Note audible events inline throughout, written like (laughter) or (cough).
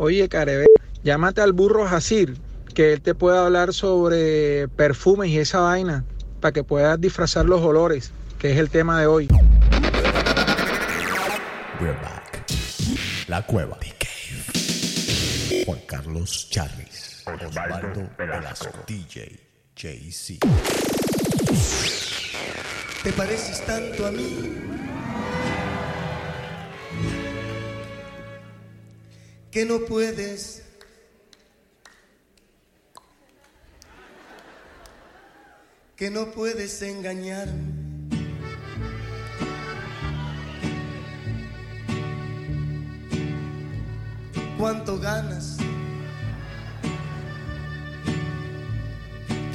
Oye, Carebe, llámate al burro Jacir, que él te puede hablar sobre perfumes y esa vaina, para que puedas disfrazar los olores, que es el tema de hoy. We're back. La cueva de Cave. Juan Carlos Charris. Osvaldo Velasco. DJ JC. Te pareces tanto a mí. Que no puedes. Que no puedes engañarme. ¿Cuánto ganas?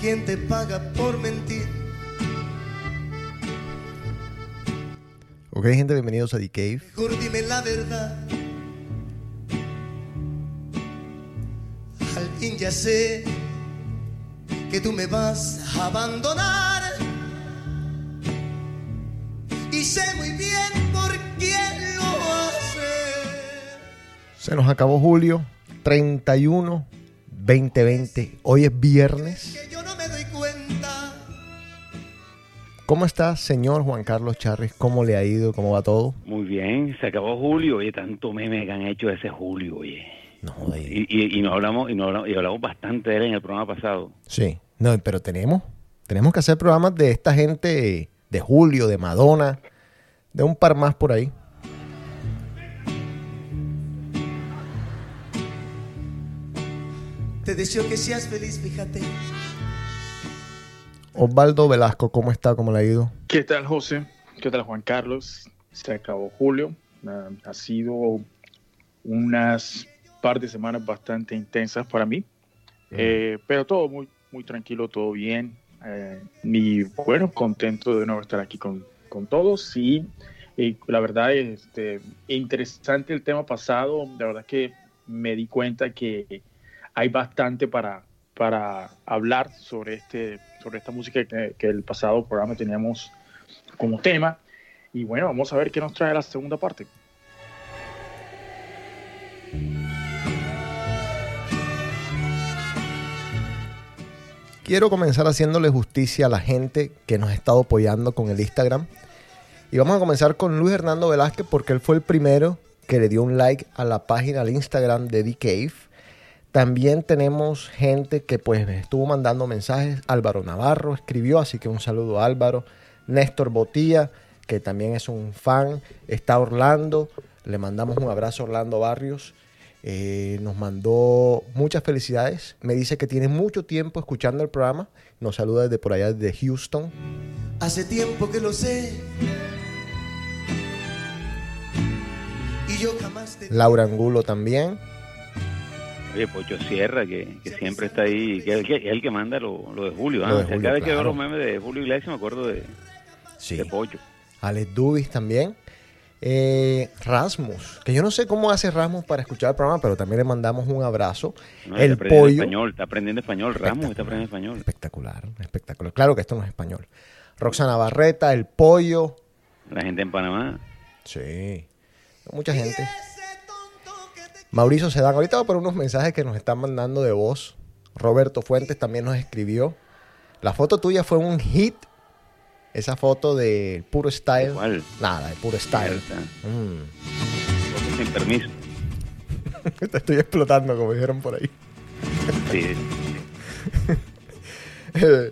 ¿Quién te paga por mentir? Ok, gente, bienvenidos a The Cave. Mejor dime la verdad. Ya sé que tú me vas a abandonar. Y sé muy bien por quién lo hace. Se nos acabó julio 31 2020. Hoy es viernes. Que yo no me doy cuenta. ¿Cómo está, señor Juan Carlos Charris? ¿Cómo le ha ido? ¿Cómo va todo? Muy bien, se acabó julio, oye, tanto meme que han hecho ese julio, oye. No, Y, y, y nos hablamos, y nos hablamos, y hablamos bastante de él en el programa pasado. Sí, no, pero tenemos, tenemos que hacer programas de esta gente de Julio, de Madonna, de un par más por ahí. Te deseo que seas feliz, fíjate. Osvaldo Velasco, ¿cómo está? ¿Cómo le ha ido? ¿Qué tal, José? ¿Qué tal, Juan Carlos? Se acabó julio. Ah, ha sido unas par de semanas bastante intensas para mí. Eh, pero todo muy, muy tranquilo, todo bien. Eh, y bueno, contento de nuevo estar aquí con, con todos. Y, y la verdad, este, interesante el tema pasado. La verdad que me di cuenta que hay bastante para, para hablar sobre, este, sobre esta música que, que el pasado programa teníamos como tema. Y bueno, vamos a ver qué nos trae la segunda parte. Quiero comenzar haciéndole justicia a la gente que nos ha estado apoyando con el Instagram. Y vamos a comenzar con Luis Hernando Velázquez porque él fue el primero que le dio un like a la página al Instagram de The Cave. También tenemos gente que pues estuvo mandando mensajes. Álvaro Navarro escribió, así que un saludo a Álvaro. Néstor Botía, que también es un fan. Está Orlando, le mandamos un abrazo a Orlando Barrios. Eh, nos mandó muchas felicidades. Me dice que tiene mucho tiempo escuchando el programa. Nos saluda desde por allá, desde Houston. Hace tiempo que lo sé. Y yo jamás te Laura Angulo también. Oye, Pocho Sierra, que, que siempre está ahí, que es el que, es el que manda lo, lo de Julio. ¿ah? Lo de O sea, Julio, cada vez que veo los memes de Julio Iglesias me acuerdo de, Sí. de Pocho. Alex Dubis también. Eh, Rasmus, que yo no sé cómo hace Rasmus para escuchar el programa, pero también le mandamos un abrazo. No, el está pollo. español, está aprendiendo español. Ramos está aprendiendo español. Espectacular, espectacular. Claro que esto no es español. Roxana Barreta, el pollo. La gente en Panamá. Sí. Mucha gente. Mauricio Sedán. Ahorita voy a poner unos mensajes que nos están mandando de voz. Roberto Fuentes también nos escribió. La foto tuya fue un hit. Esa foto de puro style. ¿Cuál? Nada, de puro style. Está. Mm. Sin permiso. (laughs) Te estoy explotando, como dijeron por ahí. Sí. (laughs)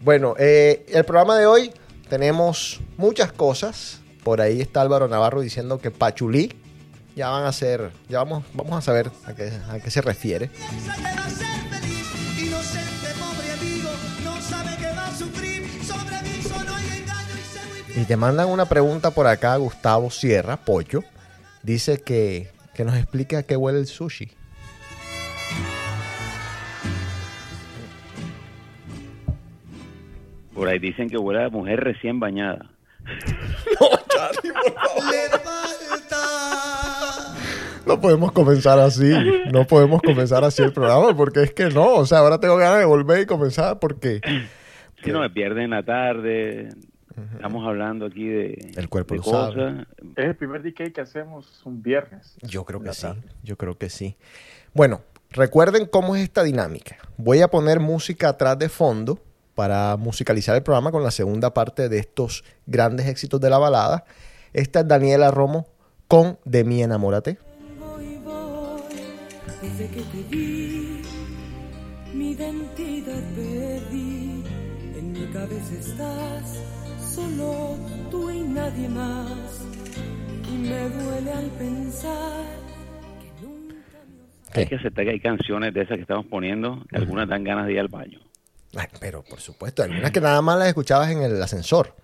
bueno, eh, el programa de hoy tenemos muchas cosas. Por ahí está Álvaro Navarro diciendo que Pachulí ya van a ser, ya vamos, vamos a saber a qué, a qué se refiere. Y te mandan una pregunta por acá, Gustavo Sierra, Pollo. Dice que, que nos explique a qué huele el sushi. Por ahí dicen que huele a mujer recién bañada. (laughs) Le falta. No podemos comenzar así. No podemos comenzar así el programa porque es que no. O sea, ahora tengo ganas de volver y comenzar porque... Si no me pierden en la tarde, Estamos hablando aquí de, El cuerpo de lo sabe. cosas. Es el primer DK que hacemos un viernes. Yo creo que sí, tarde. yo creo que sí. Bueno, recuerden cómo es esta dinámica. Voy a poner música atrás de fondo para musicalizar el programa con la segunda parte de estos grandes éxitos de la balada. Esta es Daniela Romo con De mí enamórate. Voy, voy, desde que te vi, mi identidad perdí. En mi cabeza estás, solo tú y nadie más. Y me duele al pensar que nunca me Hay que aceptar que hay canciones de esas que estamos poniendo, que algunas dan ganas de ir al baño. Ay, pero por supuesto, algunas que nada más las escuchabas en el ascensor.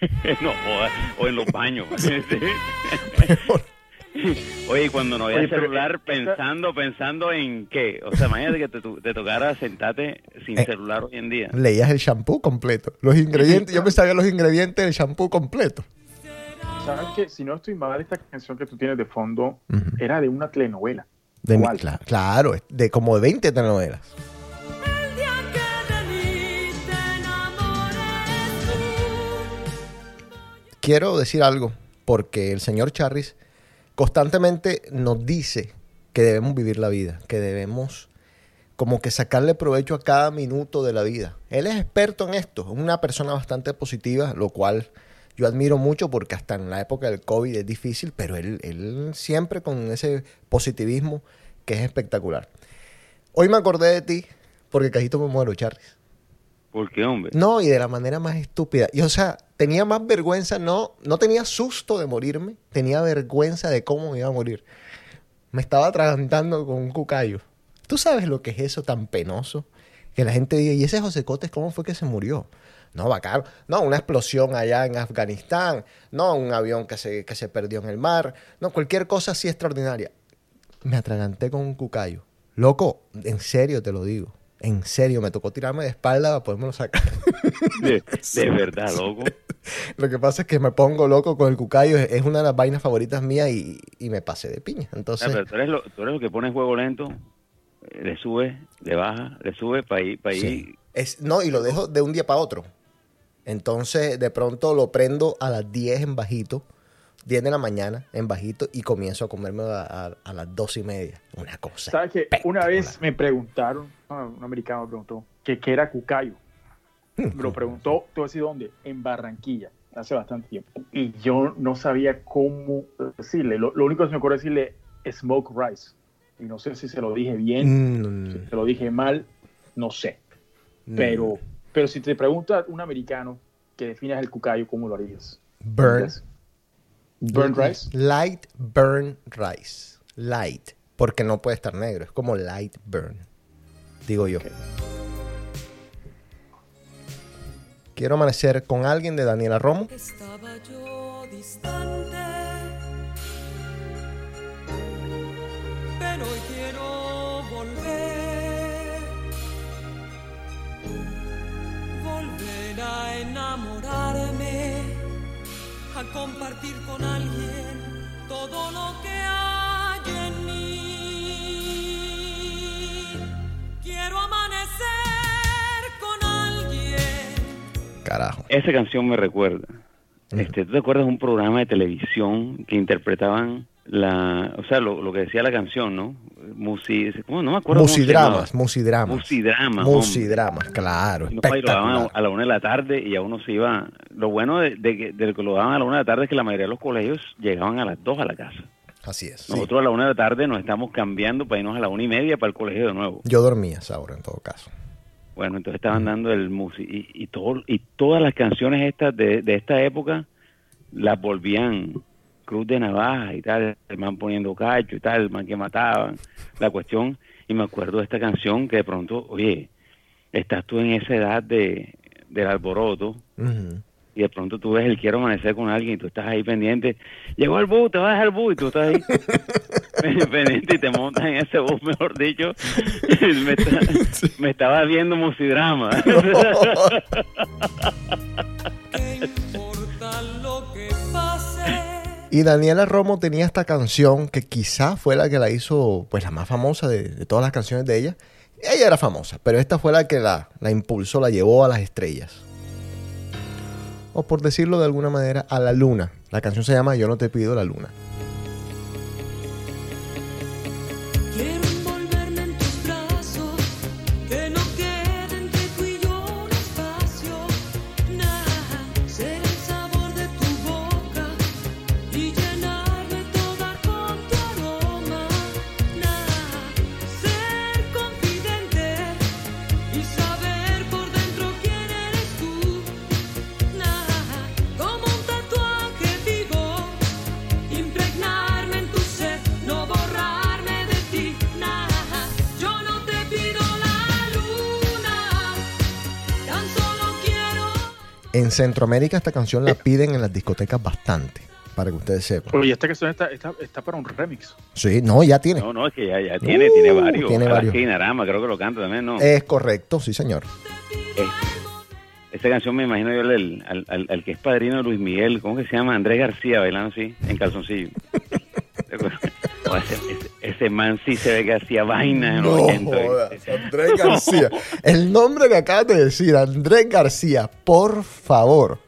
(laughs) no, o, o en los baños. (laughs) (laughs) (laughs) Oye, cuando no había Oye, pero celular, esta- pensando, pensando en qué. O sea, imagínate que te, tu- te tocara sentarte sin Eh. celular hoy en día. Leías el shampoo completo. Los ingredientes, (laughs) yo me sabía los ingredientes del shampoo completo. ¿Sabes que Si no estoy mal, esta canción que tú tienes de fondo era de una telenovela. De mi- ¿Cuál? cla- claro, de como de 20 telenovelas. Quiero decir algo, porque el señor Charris constantemente nos dice que debemos vivir la vida, que debemos como que sacarle provecho a cada minuto de la vida. Él es experto en esto, es una persona bastante positiva, lo cual yo admiro mucho porque hasta en la época del COVID es difícil, pero él, él siempre con ese positivismo que es espectacular. Hoy me acordé de ti porque cajito me muero, Charris. Porque, hombre, No, y de la manera más estúpida. Y o sea, tenía más vergüenza, no, no tenía susto de morirme, tenía vergüenza de cómo me iba a morir. Me estaba atragantando con un cucayo. ¿Tú sabes lo que es eso tan penoso? Que la gente diga, ¿y ese José Cotes cómo fue que se murió? No, bacano. No, una explosión allá en Afganistán. No, un avión que se, que se perdió en el mar. No, cualquier cosa así extraordinaria. Me atraganté con un cucayo. Loco, en serio te lo digo. En serio, me tocó tirarme de espalda para podérmelo sacar. de, de (laughs) verdad, loco. Lo que pasa es que me pongo loco con el cucayo. Es una de las vainas favoritas mías y, y me pasé de piña. Ah, Entonces, pero tú eres, lo, tú eres lo que pone en juego lento, eh, le sube, le baja, le sube para ir, para sí. ir. Es, no, y lo dejo de un día para otro. Entonces, de pronto lo prendo a las 10 en bajito, 10 de la mañana en bajito, y comienzo a comerme a, a- a las 2 y media. Una cosa. ¿Sabes que Una vez me preguntaron, ah, un americano me preguntó, que qué era cucayo. Me (laughs) lo preguntó, ¿tú decir dónde? En Barranquilla, hace bastante tiempo. Y yo no sabía cómo decirle. Lo, lo único que se me ocurre decirle smoke rice. Y no sé si se lo dije bien, si Mm, se lo dije mal, no sé. mm. Pero, pero si te pregunta un americano que definas el cucayo, ¿cómo lo harías? Burn. Burn rice. Light burn rice. Light. Porque no puede estar negro. Es como light burn. Digo yo. Quiero amanecer con alguien de Daniela Romo. Estaba yo distante, pero hoy quiero volver, volver a enamorarme, a compartir con alguien todo lo que hay Carajo. Esa canción me recuerda. Este, ¿Tú te acuerdas de un programa de televisión que interpretaban la, o sea, lo, lo que decía la canción, ¿no? No me acuerdo. Musidramas, musidramas. Musidramas. Musidramas, claro. No, lo daban a, la una de la tarde y a uno se iba. Lo bueno de, de que, de que lo daban a la una de la tarde es que la mayoría de los colegios llegaban a las dos a la casa. Así es. sí. Nosotros a la una de la tarde nos estamos cambiando para irnos a la una y media para el colegio de nuevo. Yo dormía a esa hora en todo caso. Bueno, entonces estaban dando el músico y, y, todo, y todas las canciones estas de, de esta época las volvían Cruz de Navaja y tal, el man poniendo cacho y tal, el man que mataban, la cuestión. Y me acuerdo de esta canción que de pronto, oye, estás tú en esa edad de, del alboroto. Y de pronto tú ves el quiero amanecer con alguien y tú estás ahí pendiente, llegó el bus, te vas a dejar el bus y tú estás ahí (laughs) pendiente y te montas en ese bus, mejor dicho, (laughs) me, está- me estaba viendo musidrama. ¿Qué importa lo que pase? Y Daniela Romo tenía esta canción que quizá fue la que la hizo, pues la más famosa de, de todas las canciones de ella. Ella era famosa, pero esta fue la que la, la impulsó, la llevó a las estrellas. O por decirlo de alguna manera, a la luna. La canción se llama Yo no te pido la luna. Centroamérica esta canción la piden en las discotecas bastante, para que ustedes sepan. Oye, esta canción está, está, está para un remix. Sí, no, ya tiene. No, no, es que ya, ya tiene, Uh, tiene varios. tiene varios. Narama, creo que lo canta también, ¿no? Es correcto, sí señor. Eh, esa canción me imagino yo al, al, al- al que es padrino de Luis Miguel, ¿cómo que se llama? Andrés García bailando así, en calzoncillo. (laughs) O ese, ese- ese man sí se ve que hacía vainas en los No 80. jodas, Andrés García. El nombre que acabas de decir, Andrés García, por favor.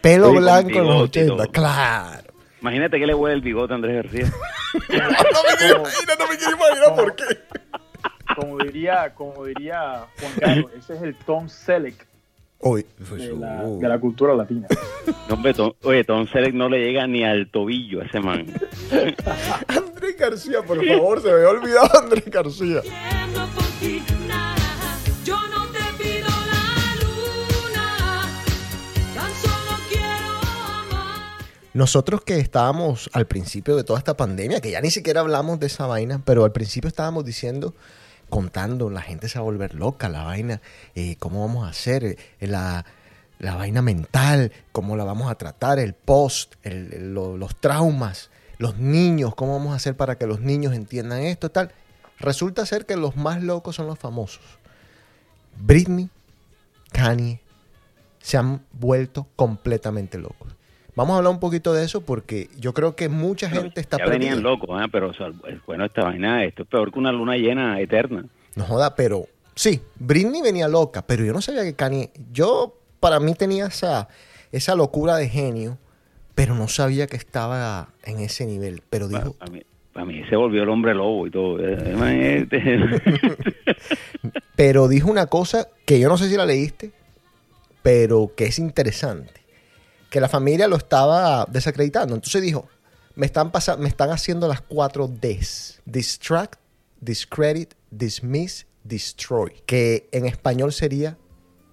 Pelo blanco en los bigote y 80, todo. claro. Imagínate que le huele el bigote a Andrés García. (laughs) No me quiero imaginar, no me quiero imaginar por qué. Como diría, como diría Juan Carlos, ese es el Tom Selleck De la, de la cultura latina. (laughs) No, hombre, Tom- oye, Tom Selleck no le llega ni al tobillo a ese man. (laughs) Andrés García, por favor, se me había olvidado Andrés García. Nosotros que estábamos al principio de toda esta pandemia, que ya ni siquiera hablamos de esa vaina, pero al principio estábamos diciendo, contando, la gente se va a volver loca, la vaina, eh, cómo vamos a hacer, eh, la, la vaina mental, cómo la vamos a tratar, el post, los traumas, los niños, cómo vamos a hacer para que los niños entiendan esto, tal. Resulta ser que los más locos son los famosos. Britney, Kanye, se han vuelto completamente locos. Vamos a hablar un poquito de eso porque yo creo que mucha gente está ya perdida. venían locos, ¿eh? pero o sea, bueno, esta vaina, esto es peor que una luna llena eterna. No joda, pero sí, Britney venía loca, pero yo no sabía que Kanye. Yo, para mí, tenía esa, esa locura de genio, pero no sabía que estaba en ese nivel. Pero Para, dijo, mí, para mí se volvió el hombre lobo y todo. Eh, (laughs) pero dijo una cosa que yo no sé si la leíste, pero que es interesante. Que la familia lo estaba desacreditando. Entonces dijo, me están, me están haciendo las cuatro Ds. Distract, discredit, dismiss, destroy. Que en español sería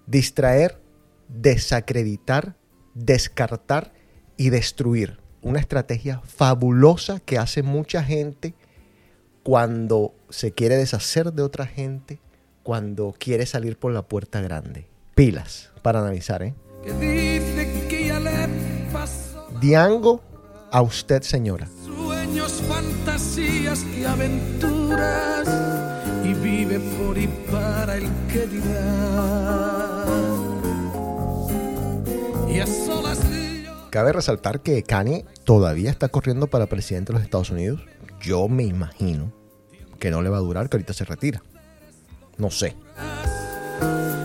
distraer, desacreditar, descartar y destruir. Una estrategia fabulosa que hace mucha gente cuando se quiere deshacer de otra gente, cuando quiere salir por la puerta grande. Pilas para analizar, ¿eh? Diango, a usted, señora. sueños, fantasías y aventuras y vive por y para el que dirá. Y a solas Cabe resaltar que Kanye todavía está corriendo para presidente de los Estados Unidos. Yo me imagino que no le va a durar, que ahorita se retira. No sé.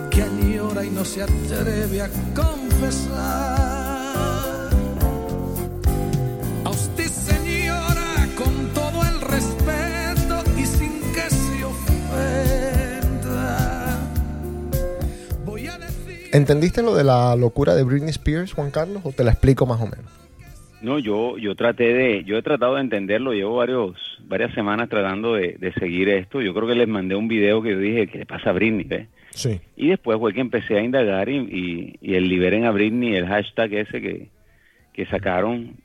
que añora y no se atreve a confesar. ¿Entendiste lo de la locura de Britney Spears, Juan Carlos? ¿O te la explico más o menos? No, yo, yo traté de, yo he tratado de entenderlo, llevo varios, varias semanas tratando de, de seguir esto. Yo creo que les mandé un video que yo dije, ¿qué le pasa a Britney? ve?". Sí. Y después fue que empecé a indagar y, y, y el liberen a Britney, el hashtag ese que, que sacaron,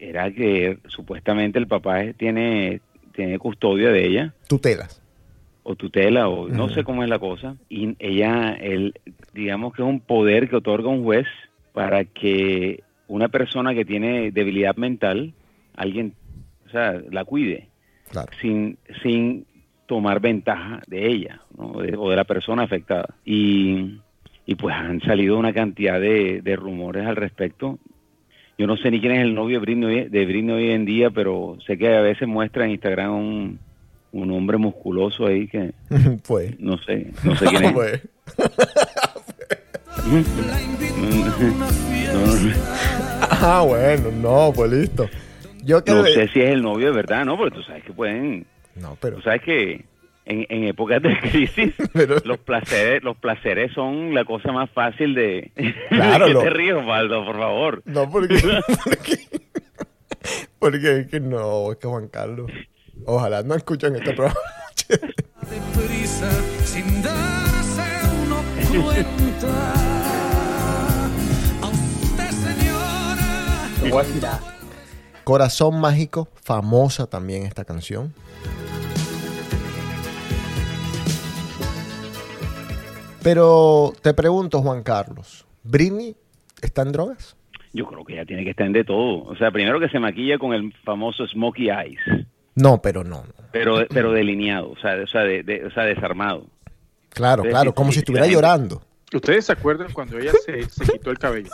era que supuestamente el papá tiene, tiene custodia de ella, Tutelas. O tutela, o no sé cómo es la cosa. Y ella, el, digamos que es un poder que otorga un juez para que una persona que tiene debilidad mental, alguien, o sea, la cuide Claro. sin, sin tomar ventaja de ella ¿no? De- o de la persona afectada. Y, y pues han salido una cantidad de, de rumores al respecto. Yo no sé ni quién es el novio de Britney, hoy- de Britney hoy en día, pero sé que a veces muestra en Instagram un, un hombre musculoso ahí que (laughs) Fue. no sé, no sé quién es. (laughs) Fiesta. (laughs) Ah, bueno, no, pues listo. Yo No sé si es el novio de verdad, ¿no? Porque tú sabes que pueden... No, pero Tú sabes que en, en épocas de crisis Pero- los placeres los placeres son la cosa más fácil de... Claro, ¿Qué lo- te ríes, Osvaldo, por favor? no porque porque, porque es que no, es que Juan Carlos. Ojalá no escuchen este programa. deprisa sin darse uno cuenta. A usted, señora, Te voy a tirar. Corazón mágico, famosa también esta canción. Pero te pregunto, Juan Carlos, ¿Britney está en drogas? Yo creo que ya tiene que estar en de todo. O sea, primero que se maquilla con el famoso smokey eyes, No, pero no. pero pero delineado, o sea, o sea, de- de- o sea desarmado. Claro, Sí, claro, sí, como sí, si estuviera llorando. ¿Ustedes se acuerdan cuando ella se, se (laughs) quitó el cabello?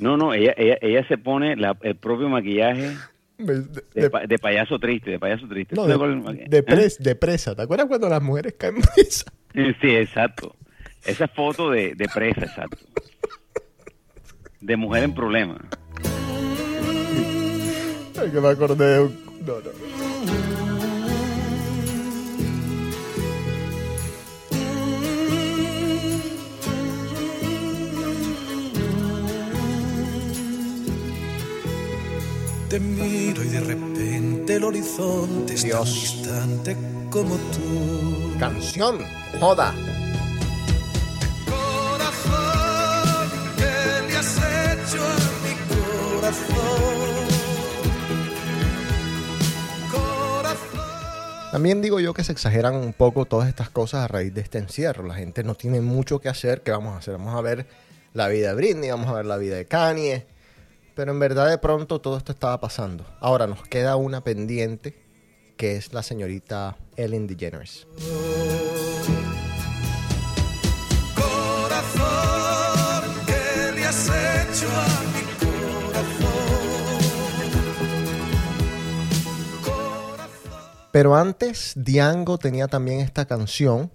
No, no, ella ella, ella se pone la- el propio maquillaje De, de, de- pa- de payaso triste, de payaso triste. no, ¿Tú de- de ¿Eh? pres- de presa. ¿Te acuerdas cuando las mujeres caen presa? Sí, exacto. Esa foto de, de presa, exacto. De mujer en problema. Ay, que me acordé de un... No, no. te miro y de repente el horizonte es tan Dios. distante como tú. Canción, joda. También digo yo que se exageran un poco todas estas cosas a raíz de este encierro. La gente no tiene mucho que hacer. ¿Qué vamos a hacer? Vamos a ver la vida de Britney, vamos a ver la vida de Kanye. Pero en verdad de pronto todo esto estaba pasando. Ahora nos queda una pendiente que es la señorita Ellen DeGeneres. Corazón, ¿qué le has hecho a Pero antes Diango tenía también esta canción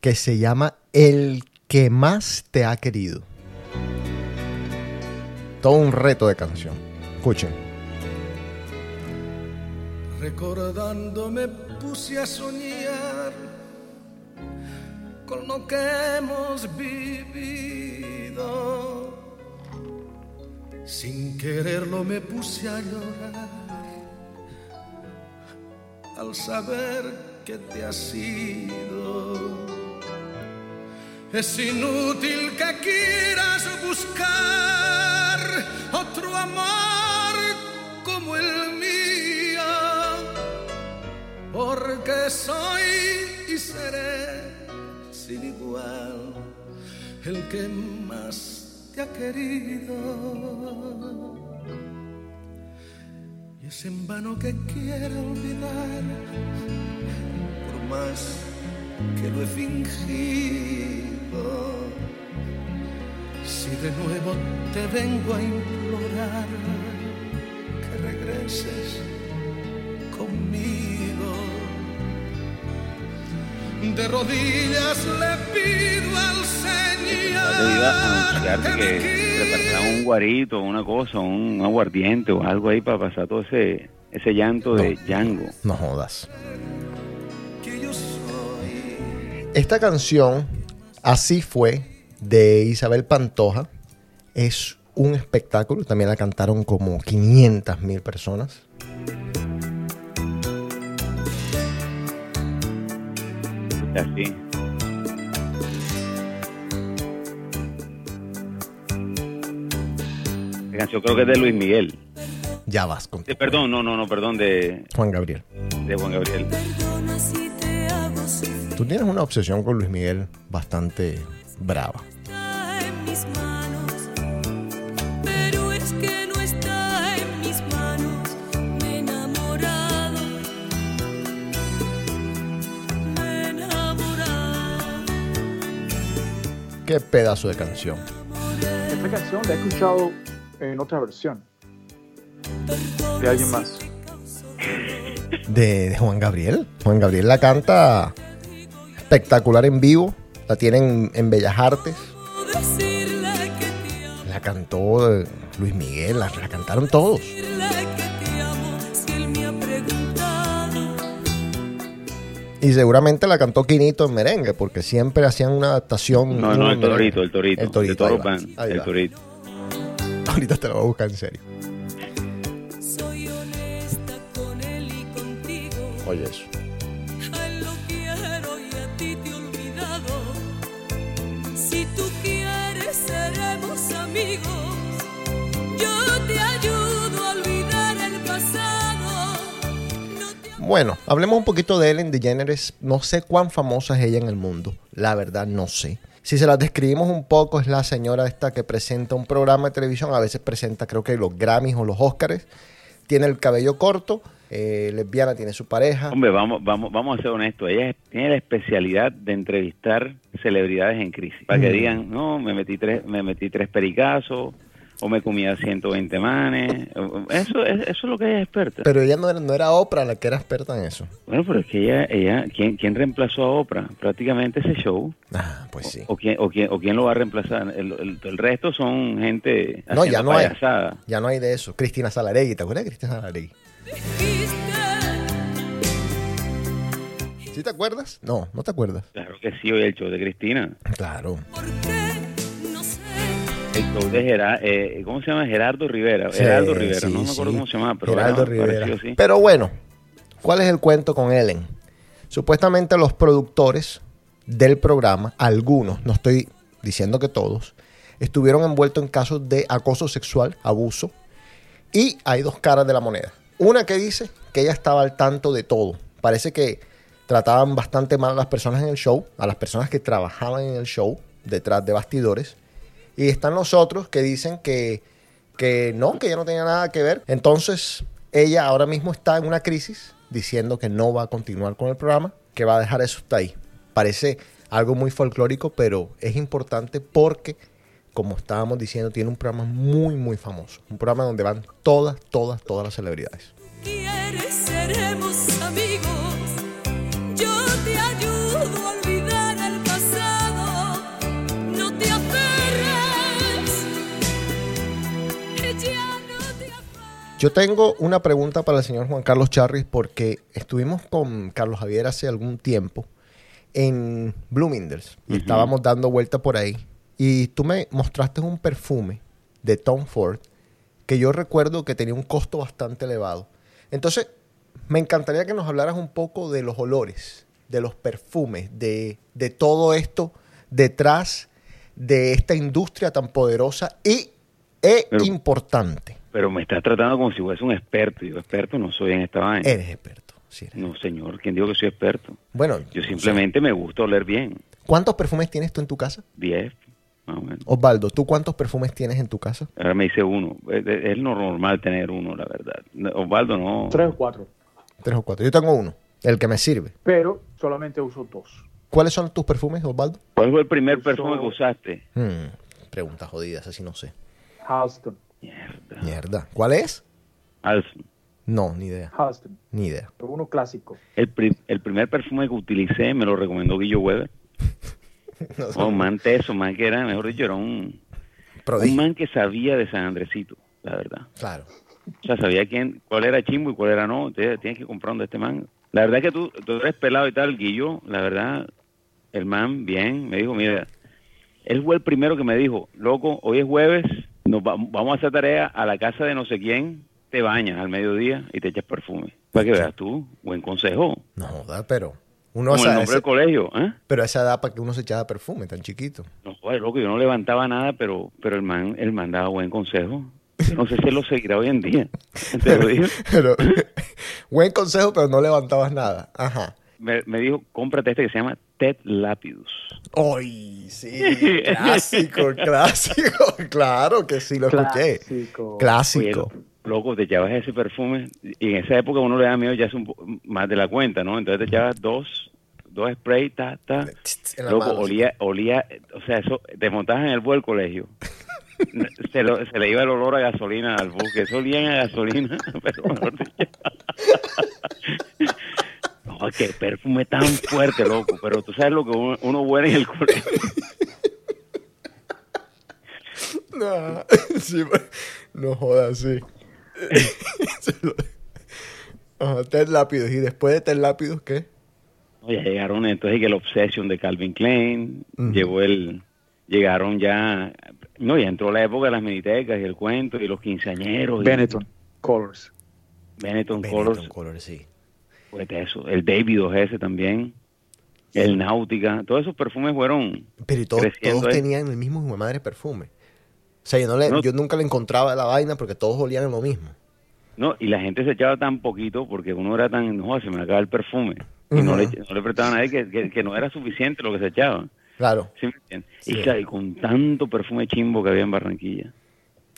que se llama El que más te ha querido. Todo un reto de canción. Escuchen. Recordando me puse a soñar con lo que hemos vivido. Sin quererlo me puse a llorar al saber que te has ido. Es inútil que quieras buscar otro amor como el mío, porque soy y seré sin igual el que más te ha querido. Es en vano que quiera olvidar, por más que lo he fingido. Si de nuevo te vengo a implorar que regreses conmigo, de rodillas le pido al Señor que prepararan un guarito, una cosa, un aguardiente o algo ahí para pasar todo ese, ese llanto de Django. No jodas. Esta canción, Así fue, de Isabel Pantoja, es un espectáculo. También la cantaron como 500 mil personas. Así. Canción creo que es de Luis Miguel. Ya vas con Eh, perdón, no, no, no, perdón, de, Juan Gabriel. de Juan Gabriel. Perdona si te hago sufrir. Tú tienes una obsesión con Luis Miguel bastante brava. Está en mis manos, pero es que no está en mis manos. Me he enamorado, me he enamorado. Qué pedazo de canción. Esta canción la he escuchado en otra versión de alguien más. De, de Juan Gabriel. Juan Gabriel la canta espectacular en vivo. La tienen en Bellas Artes. La cantó Luis Miguel, la, la cantaron todos. Y seguramente la cantó Quinito en merengue, porque siempre hacían una adaptación. No, no, el torito, el torito. El torito. Ahí va, el torito. (laughs) Ahorita te lo voy a buscar en serio. Soy honesta con él y contigo. Oye, eso. A él lo quiero y a ti te he olvidado. Si tú quieres, seremos amigos. Yo te ayudo a olvidar el pasado. No te Bueno, hablemos un poquito de Ellen DeGeneres. No sé cuán famosa es ella en el mundo. La verdad, no sé. Si se la describimos un poco, es la señora esta que presenta un programa de televisión. A veces presenta, creo que los Grammys o los Oscars. Tiene el cabello corto, eh, lesbiana, tiene su pareja. Hombre, vamos, vamos, vamos a ser honestos. Ella tiene la especialidad de entrevistar celebridades en crisis. Para que Mm. digan, no, me metí tres, me metí tres pericazos, o me comía 120 manes. Eso, es- eso es lo que ella es experta. Pero ella no era, no era Oprah la que era experta en eso. Bueno, pero es que ella, ella ¿quién, quién reemplazó a Oprah? Prácticamente ese show. Ah, pues sí. ¿O quién, o quién, o quién lo va a reemplazar? El, el- el resto son gente No, ya no hay. Ya no hay de eso. Cristina Salaregui, ¿te acuerdas de Cristina Salaregui? ¿Sí te acuerdas? No, no te acuerdas. Claro que sí, oye, el show de Cristina. Claro. ¿Por qué? El show de Gerardo, ¿cómo se llama? Gerardo Rivera. Sí, Gerardo Rivera, sí, no me acuerdo sí. cómo se llama, pero Geraldo era Rivera. Pero bueno, ¿cuál es el cuento con Ellen? Supuestamente los productores del programa, algunos, no estoy diciendo que todos, estuvieron envueltos en casos de acoso sexual, abuso, y hay dos caras de la moneda. Una que dice que ella estaba al tanto de todo. Parece que trataban bastante mal a las personas en el show, a las personas que trabajaban en el show, detrás de bastidores. Y están los otros que dicen que, que no, que ella no tenía nada que ver. Entonces, ella ahora mismo está en una crisis diciendo que no va a continuar con el programa, que va a dejar eso hasta ahí. Parece algo muy folclórico, pero es importante porque, como estábamos diciendo, tiene un programa muy, muy famoso. Un programa donde van todas, todas, todas las celebridades. quieres seremos amigos. Yo Yo tengo una pregunta para el señor Juan Carlos Charris porque estuvimos con Carlos Javier hace algún tiempo en Bloomingdale's y estábamos dando vuelta por ahí y tú me mostraste un perfume de Tom Ford que yo recuerdo que tenía un costo bastante elevado. Entonces, me encantaría que nos hablaras un poco de los olores, de los perfumes, de, de todo esto detrás de esta industria tan poderosa y e Pero- importante. Pero me estás tratando como si fuese un experto. Yo experto no soy en esta vaina. Eres experto. sí eres. No, señor, ¿quién dijo que soy experto? Bueno, Yo o simplemente me gusta oler bien. ¿cuántos perfumes tienes tú en tu casa? 10, más o menos. Osvaldo, ¿tú cuántos perfumes tienes en tu casa? Ahora me dice uno. Es, normal tener uno, la verdad. Osvaldo, no. Tres o cuatro. Tres o cuatro. Yo tengo uno, el que me sirve. Pero solamente uso dos. ¿Cuáles son tus perfumes, Osvaldo? ¿Cuál fue el primer Uso- perfume que usaste? Hmm, preguntas jodidas, así no sé. Halston. Mierda. Mierda. ¿Cuál es? No, ni idea. Halston. Ni idea. Uno clásico. El, pri- el primer perfume que utilicé me lo recomendó Guillo Weber. (laughs) No sé. Oh, un man teso, man que era, mejor dicho, era un, un man que sabía de San Andresito, la verdad. Claro. O sea, sabía quién, cuál era chimbo y cuál era no. Entonces, tienes que comprar uno de este man. La verdad que tú, tú eres pelado y tal, Guillo, la verdad, el man, bien, me dijo, mira, él fue el primero que me dijo, loco, hoy es jueves, nos va- vamos a hacer tarea a la casa de no sé quién, te bañas al mediodía y te echas perfume. Para que veas tú, buen consejo. No joda, pero. Uno Como el esa- nombre ese- del colegio, ¿eh? pero a esa edad para que uno se echaba perfume tan chiquito. No, joder, loco, yo no levantaba nada, pero pero el man, el man daba buen consejo. No sé si él lo seguirá hoy en día. (laughs) Te lo digo. Pero, (laughs) buen consejo, pero no levantabas nada. Ajá. Me, me dijo, cómprate este que se llama Ted Lapidus. ¡Ay, sí! Clásico, (laughs) clásico. Claro que sí, lo escuché. Clásico. Oye, loco, te echabas ese perfume y en esa época uno le da miedo ya es un más de la cuenta, ¿no? Entonces te echabas dos, dos sprays, ta, ta. Loco, mano, olía, olía, o sea, eso, te montabas en el bus del colegio. (laughs) Se, lo- se le iba el olor a gasolina al bus, que eso olía a gasolina, (laughs) pero mejor dicho. Qué perfume tan fuerte, loco, pero tú sabes lo que uno, uno huele en el colegio. (laughs) No, (laughs) sí, pues, no jodas, sí. (laughs) Ajá, Ted Lápidos. ¿Y después de Ted Lápidos qué? No, ya llegaron entonces que el Obsession de Calvin Klein, llegó el, llegaron ya, no, ya entró la época de las minitecas y el cuento y los quinceañeros. y- Benetton, Colors. Benetton Benetton Colors, Colors, sí. Pues eso, el David ese también, el Náutica, todos esos perfumes fueron, Pero y todos, tenían el mismo hijo de madre perfume. O sea, yo, no le, No. yo nunca le encontraba la vaina porque todos olían lo mismo. no, y la gente se echaba tan poquito porque uno era tan, no, se me acaba el perfume, y no, le, no le prestaba a nadie que, que, que no era suficiente lo que se echaba. Claro. ¿sí me entiendes? Sí. Y, claro, con tanto perfume chimbo que había en Barranquilla.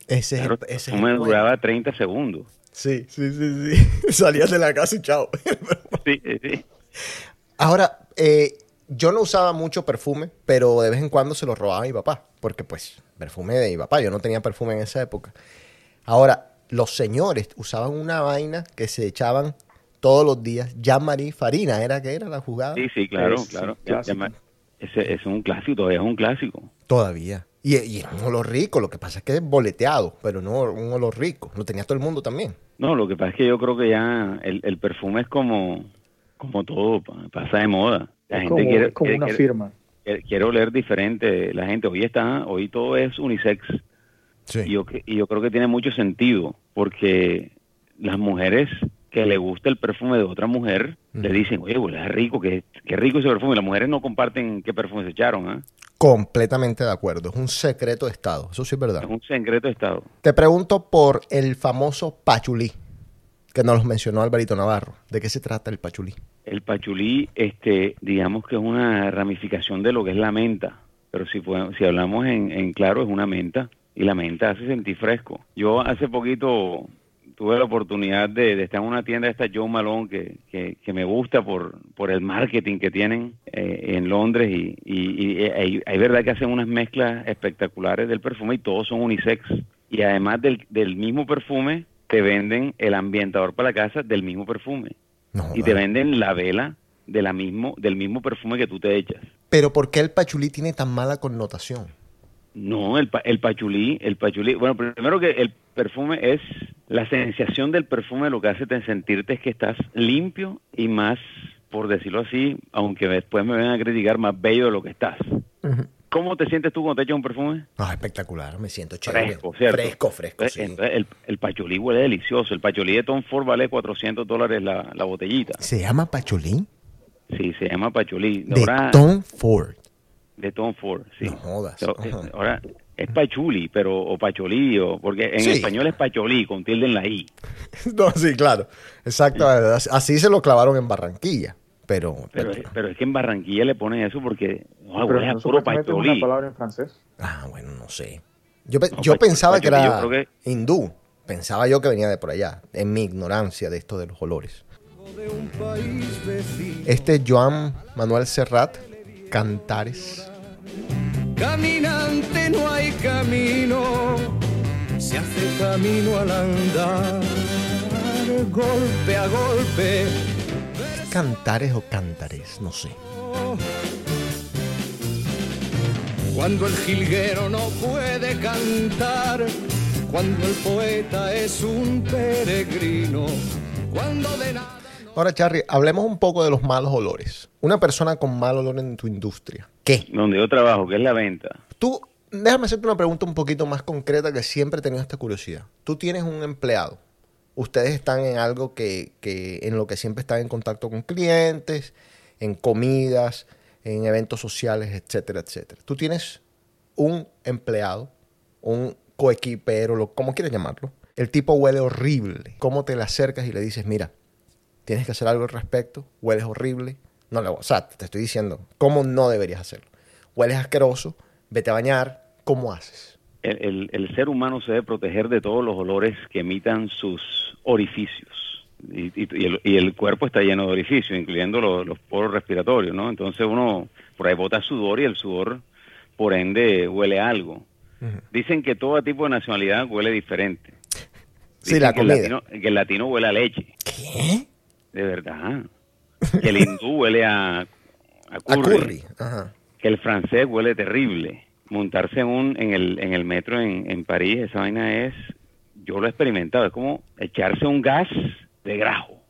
Ese es Claro, el, ese es el perfume cuento. duraba 30 segundos. Sí, sí, sí, sí. (laughs) Salías de la casa y chao. (laughs) Sí, sí, sí. Ahora, eh, yo no usaba mucho perfume, pero de vez en cuando se lo robaba a mi papá. Porque, pues, perfume de mi papá. Yo no tenía perfume en esa época. Ahora, los señores usaban una vaina que se echaban todos los días. Jean-Marie Farina, ¿era que era la jugada? Sí, sí, claro, Es claro. Ese, es un clásico, todavía es un clásico. Todavía. Y, y es un olor rico, lo que pasa es que es boleteado, pero no un olor rico. Lo tenía todo el mundo también. No, lo que pasa es que yo creo que ya el, el perfume es como, como todo, pa- pasa de moda. La Es gente como, quiere, es como quiere- una quiere- firma. quiere- quiere oler diferente. La gente hoy está, hoy todo es unisex. Y yo, y yo creo que tiene mucho sentido, porque las mujeres que le gusta el perfume de otra mujer, le dicen, oye, huele rico, qué, qué rico ese perfume. Las mujeres no comparten qué perfume se echaron, ¿ah? Completamente de acuerdo. Es un secreto de Estado. Eso sí es verdad. Es un secreto de Estado. Te pregunto por el famoso pachulí, que nos mencionó Alvarito Navarro. ¿De qué se trata el pachulí? El pachulí, este, digamos que es una ramificación de lo que es la menta, pero si, podemos- si hablamos en, en claro es una menta y la menta hace sentir fresco. Yo hace poquito tuve la oportunidad de, de estar en una tienda de esta Joe Malone que, que, que me gusta por, por el marketing que tienen eh, en Londres y, y, y hay, hay verdad que hacen unas mezclas espectaculares del perfume y todos son unisex. Y además del, del mismo perfume te venden el ambientador para la casa del mismo perfume No, y te venden la vela de la mismo, del mismo perfume que tú te echas. Pero ¿por qué el pachulí tiene tan mala connotación? No, el, el pachulí, el pachulí, bueno, primero que el perfume es, la sensación del perfume lo que hace te sentirte es que estás limpio y más, por decirlo así, aunque después me vengan a criticar, más bello de lo que estás. ¿Cómo te sientes tú cuando te echas un perfume? Ah, espectacular, me siento chévere. Fresco, ¿cierto? Fresco, fresco, sí. entonces el, el pachulí huele delicioso. El pachulí de Tom Ford vale 400 dólares la, la botellita. ¿Se llama pachulí? Sí, se llama pachulí. De Tom Ford. De Tom Ford, sí. No jodas. Pero, eh, ahora, es pachuli, pero, o pacholí, o, porque en Sí. español es pacholí, con tilde en la I. (laughs) No, sí, claro. Exacto. Así se lo clavaron en Barranquilla. Pero, Pero, pero- pero es que en Barranquilla le ponen eso porque no, Pero puro es una palabra en francés. Ah, bueno, no sé. Yo, No, yo pensaba que era yo creo hindú. Pensaba yo que venía de por allá, en mi ignorancia de esto de los olores. Este es Joan Manuel Serrat, Cantares. Caminante no hay camino, se hace camino al andar, golpe a golpe. Cantares o Cantares, no sé. Cuando el jilguero no puede cantar, cuando el poeta es un peregrino, cuando de nada. Ahora, Charlie, hablemos un poco de los malos olores. Una persona con mal olor en tu industria. ¿Qué? Donde yo trabajo, que es la venta. Tú, déjame hacerte una pregunta un poquito más concreta que siempre he tenido esta curiosidad. Tú tienes un empleado. Ustedes están en algo que, que en lo que siempre están en contacto con clientes, en comidas, en eventos sociales, etcétera, etcétera. Tú tienes un empleado, un coequipero, lo, como quieras llamarlo. El tipo huele horrible. ¿Cómo te le acercas y le dices, mira, tienes que hacer algo al respecto, hueles horrible? No le, o sea, te estoy diciendo, ¿cómo no deberías hacerlo? Hueles asqueroso, vete a bañar, ¿cómo haces? El, el- el ser humano se debe proteger de todos los olores que emitan sus orificios. Y, y- y el, y el cuerpo está lleno de orificios, incluyendo los, los poros respiratorios, ¿no? Entonces uno por ahí bota sudor y el sudor, por ende, huele a algo. Dicen que todo tipo de nacionalidad huele diferente. Sí, la que el comida. latino- que el latino huele a leche, ¿Qué? De verdad. Que el hindú (laughs) huele a, a A curry. Ajá. Que el francés huele terrible. montarse en, un, en, el, en el metro en, en París, esa vaina es, yo lo he experimentado, es como echarse un gas de grajo,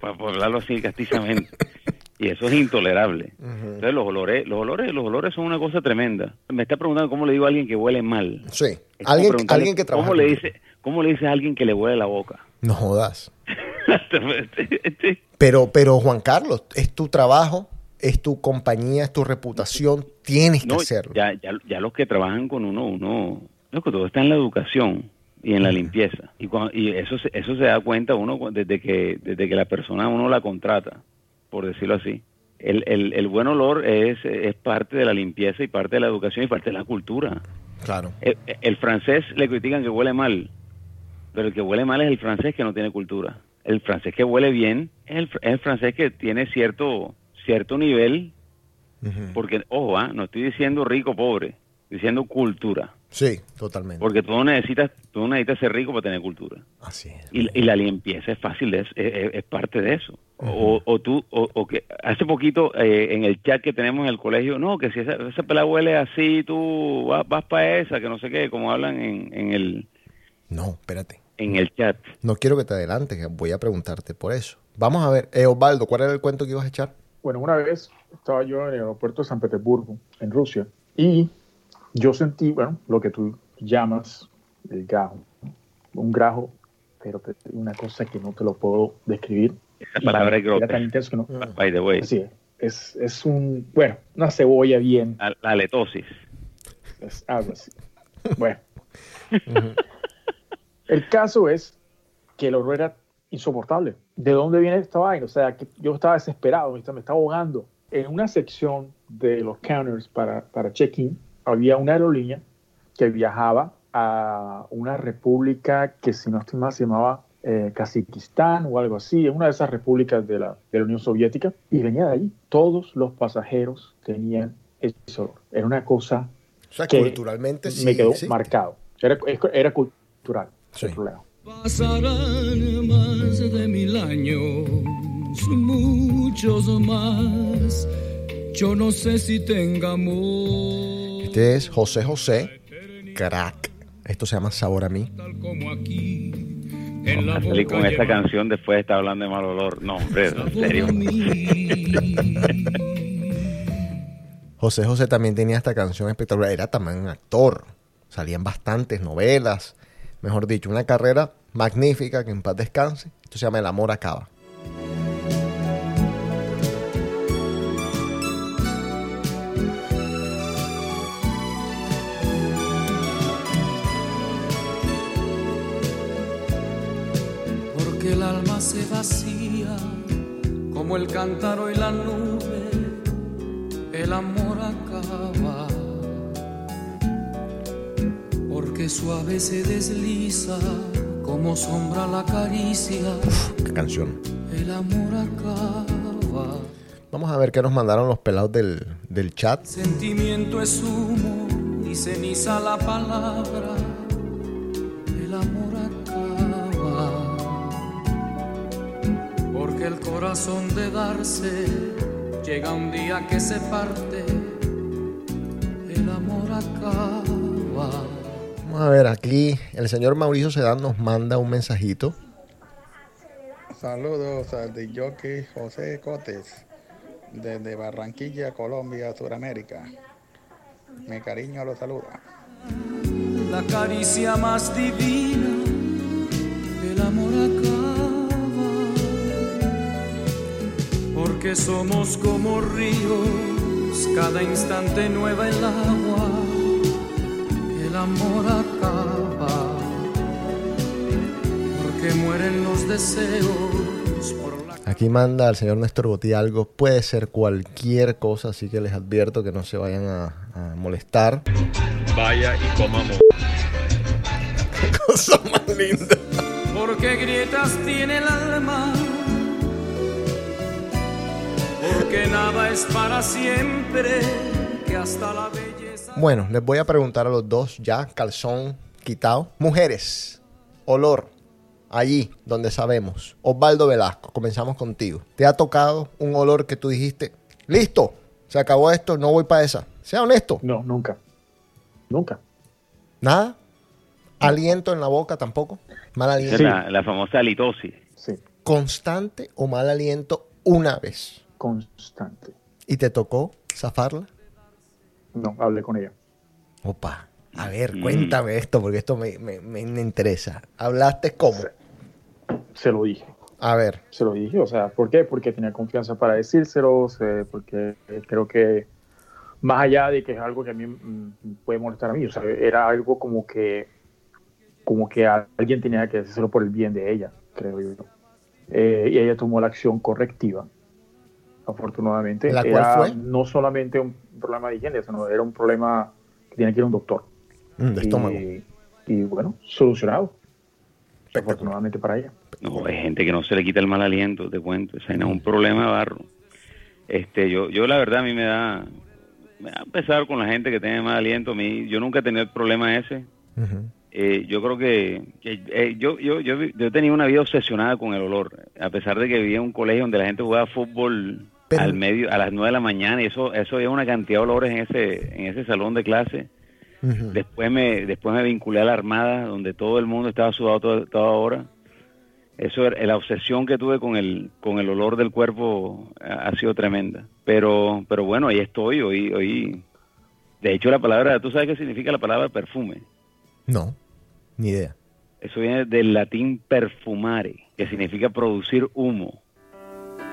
para, hablarlo así castizamente. (laughs) y eso es intolerable. Entonces los olores, los olores, los olores son una cosa tremenda. Me está preguntando cómo le digo a alguien que huele mal. Sí. Alguien, alguien que trabaja. ¿Cómo le dice, cómo le dice a alguien que le huele la boca? No jodas. (laughs) Pero, pero Juan Carlos, es tu trabajo, es tu compañía, es tu reputación, tienes que hacerlo. ya, ya, ya los que trabajan con uno, uno, loco, todo está en la educación y en la limpieza. Y, cuando- y eso, se- eso se da cuenta uno desde que, desde que la persona uno la contrata, por decirlo así. El, el, el buen olor es, es parte de la limpieza y parte de la educación y parte de la cultura. Claro. El, el francés le critican que huele mal, pero el que huele mal es el francés que no tiene cultura. El francés que huele bien es el, es el francés que tiene cierto, cierto nivel porque, ojo, ah, no estoy diciendo rico pobre, estoy diciendo cultura. Sí, totalmente. Porque tú no necesitas, tú no necesitas ser rico para tener cultura. Así es. Y, y la limpieza es fácil, es- es parte de eso. O, o tú, o, o que hace poquito eh, en el chat que tenemos en el colegio, no, que si esa, esa pelada huele así, tú vas, vas para esa, que no sé qué, como hablan en, en, el, No, espérate. En el chat. No quiero que te adelantes, voy a preguntarte por eso. Vamos a ver, eh, Osvaldo, ¿cuál era el cuento que ibas a echar? Bueno, una vez estaba yo en el aeropuerto de San Petersburgo, en Rusia, y yo sentí, bueno, lo que tú llamas el grajo. Un grajo, pero te- una cosa que no te lo puedo describir. Esa Y palabra es Era tan grotesca, intenso que no. by the way. Así es. Es, es un, bueno, una cebolla bien, La, la letosis. es algo así. Bueno. El caso es que el olor era insoportable. ¿De dónde viene esta vaina? O sea, que yo estaba desesperado, me estaba, ahogando. En una sección de los counters para, para check-in había una aerolínea que viajaba a una república que, si no estoy mal, se llamaba eh, Kazajistán o algo así, una de esas repúblicas de la, de la Unión Soviética, y venía de allí. Todos los pasajeros tenían ese olor. Era una cosa O sea, que culturalmente sí. me quedó marcado. Era, era cultural Sí. el problema. Pasarán más de mil años, muchos más. Yo no sé si tengamos Este es José José, crack. Esto se llama Sabor a mí. tal como aquí. En la con esa canción después de estar hablando de mal olor. No, hombre, en serio. José José también tenía esta canción espectacular. Era también un actor. Salían bastantes novelas. Mejor dicho, una carrera magnífica que en paz descanse. Esto se llama El amor acaba. porque el alma se vacía como el cántaro y la nube, el amor acaba. Porque suave se desliza como sombra la caricia, Qué canción. el amor acaba. Vamos a ver qué nos mandaron los pelados del, del chat. Sentimiento es humo y ceniza la palabra, el amor acaba. Porque el corazón de darse llega un día que se parte, el amor acaba. Vamos a ver, aquí el señor Mauricio Sedán nos manda un mensajito. Saludos al de jockey José Cotes, desde Barranquilla, Colombia, Sudamérica. Mi cariño lo saluda. La caricia más divina, el amor acaba. Porque somos como ríos, cada instante nueva el agua, el amor acaba. Porque mueren los deseos por la Aquí manda el señor Néstor Botí algo. Puede ser cualquier cosa, así que les advierto que no se vayan a, a molestar. Vaya y comamos. Cosa más linda. Porque grietas tiene el alma. Porque nada es para siempre. Que hasta la belleza. Bueno, les voy a preguntar a los dos ya, calzón quitado. Mujeres, olor, allí donde sabemos. Osvaldo Velasco, comenzamos contigo. ¿Te ha tocado un olor que tú dijiste, listo, se acabó esto, no voy para esa? Sea honesto. No, nunca. Nunca. ¿Nada? ¿Aliento en la boca tampoco? ¿Mal aliento? la, la famosa halitosis. Sí, ¿Constante o mal aliento una vez? constante. ¿Y te tocó zafarla? No, hablé con ella. Opa, a ver, Mm. cuéntame esto porque esto me, me- me interesa. ¿Hablaste cómo? Se lo dije. A ver, Se lo dije, o sea, ¿por qué? Porque tenía confianza para decírselo, se- porque creo que más allá de que es algo que a mí mm, puede molestar a mí, o sea, era algo como que como que alguien tenía que hacerlo por el bien de ella, creo yo. Eh, y ella tomó la acción correctiva, afortunadamente. ¿La cual era fue? no solamente un problema de higiene, sino era un problema que tenía que ir a un doctor. mm, de estómago. Y, y bueno, solucionado, afortunadamente para ella. No, hay gente que no se le quita el mal aliento, te cuento. No es un problema de barro. Este, yo, yo la verdad a mí me da, me da pesar con la gente que tiene mal aliento. A mí, yo nunca he tenido el problema ese. Eh, yo creo que, que, eh, yo, yo, yo, vi- yo tenía una vida obsesionada con el olor, a pesar de que vivía en un colegio donde la gente jugaba fútbol Pero- al medio, a las nueve de la mañana y eso, eso había una cantidad de olores en ese, en ese salón de clase. Después me, después me vinculé a la Armada, donde todo el mundo estaba sudado todo- toda hora. Eso era, la obsesión que tuve con el, con el olor del cuerpo ha, ha sido tremenda. Pero, pero bueno, ahí estoy, hoy, hoy. De hecho, la palabra, ¿tú sabes qué significa la palabra perfume? No, ni idea. Eso viene del latín perfumare, que significa producir humo.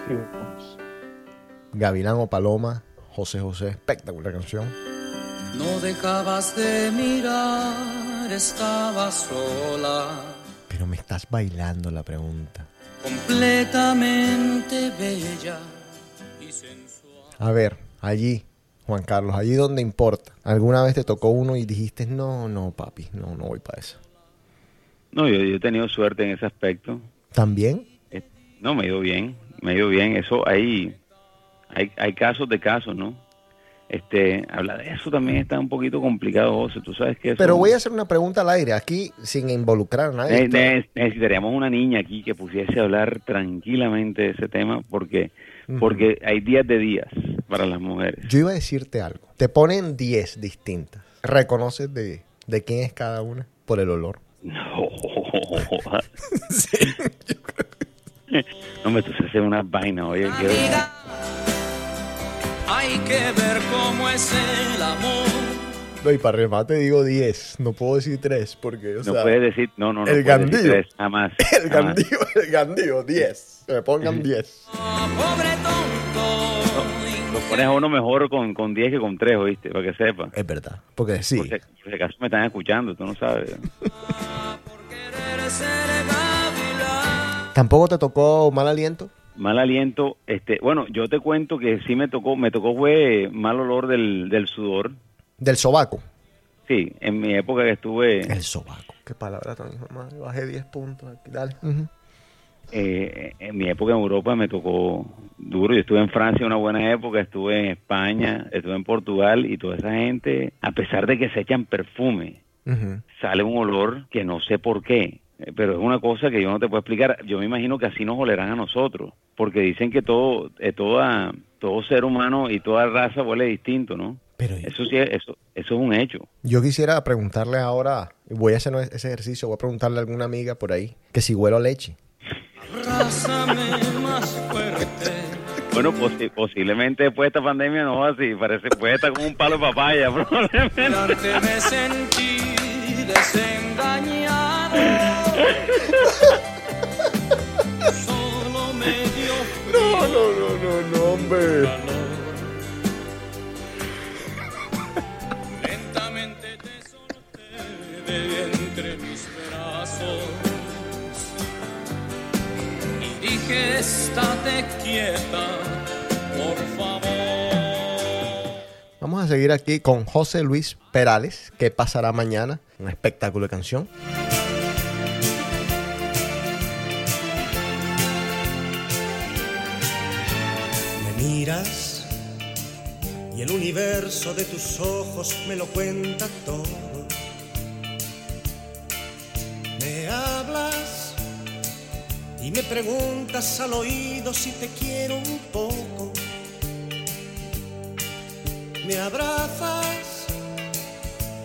Sí, pues, Gavilán o Paloma, José José, espectacular canción. No dejabas de mirar, estabas sola, Pero me estás bailando la pregunta. completamente bella y sensual. A ver, allí, Juan Carlos, allí donde importa. ¿Alguna vez te tocó uno y dijiste, no, no, papi, no, no voy para eso? No, yo, yo he tenido suerte en ese aspecto. ¿También? Eh, No, me ha ido bien, me ha ido bien. Eso hay, hay, hay casos de casos, ¿no? Este, hablar de eso también está un poquito complicado, José. Tú sabes que eso- Pero voy a hacer una pregunta al aire, aquí sin involucrar a nadie. Ne- Esto- ne- necesitaríamos una niña aquí que pudiese hablar tranquilamente de ese tema porque, porque hay días de días para las mujeres. Yo iba a decirte algo. Te ponen 10 distintas. ¿Reconoces de, de quién es cada una? Por el olor. (laughs) No, (laughs) no me tú hacer una vaina, oye. quiero- hay que ver cómo es el amor. No, y para remate digo 10. No puedo decir 3 porque, o no sea, puedes decir, no, no, no. el tres, jamás. (laughs) el jamás. gandío, el gandío, 10. Que me pongan (laughs) 10. Ah, Pobre tonto. Lo pones a uno mejor con, con 10 que con 3, oíste, para que sepa. Es verdad. Porque sí. Por, si, por si acaso me están escuchando, tú no sabes. (laughs) Gavilán. ¿Tampoco te tocó mal aliento? Mal aliento, este, bueno, yo te cuento que sí me tocó, me tocó fue mal olor del, del sudor. Del sobaco. Sí, en mi época que estuve, El sobaco. Qué palabra tan normal. Bajé 10 puntos aquí. Dale. Eh, en mi época en Europa me tocó duro. Yo estuve en Francia una buena época, estuve en España, estuve en Portugal y toda esa gente, a pesar de que se echan perfume, sale un olor que no sé por qué, pero es una cosa que yo no te puedo explicar. Yo me imagino que así nos olerán a nosotros, porque dicen que todo, eh, toda, todo ser humano y toda raza huele distinto, ¿no? Pero Eso sí, eso, eso es un hecho. yo quisiera preguntarle ahora, voy a hacer ese ejercicio, voy a preguntarle a alguna amiga por ahí que si huelo a leche. Abrázame más fuerte. Bueno, posi- posiblemente después de esta pandemia no va así, parece, puede estar como un palo de papaya, (laughs) probablemente. No, no, no, no, no, hombre. Lentamente te solté de entre mis brazos y dije estate quieta, por favor. Vamos a seguir aquí con José Luis Perales. ¿Qué pasará mañana? Un espectáculo de canción. Miras y el universo de tus ojos me lo cuenta todo. Me hablas y me preguntas al oído si te quiero un poco. Me abrazas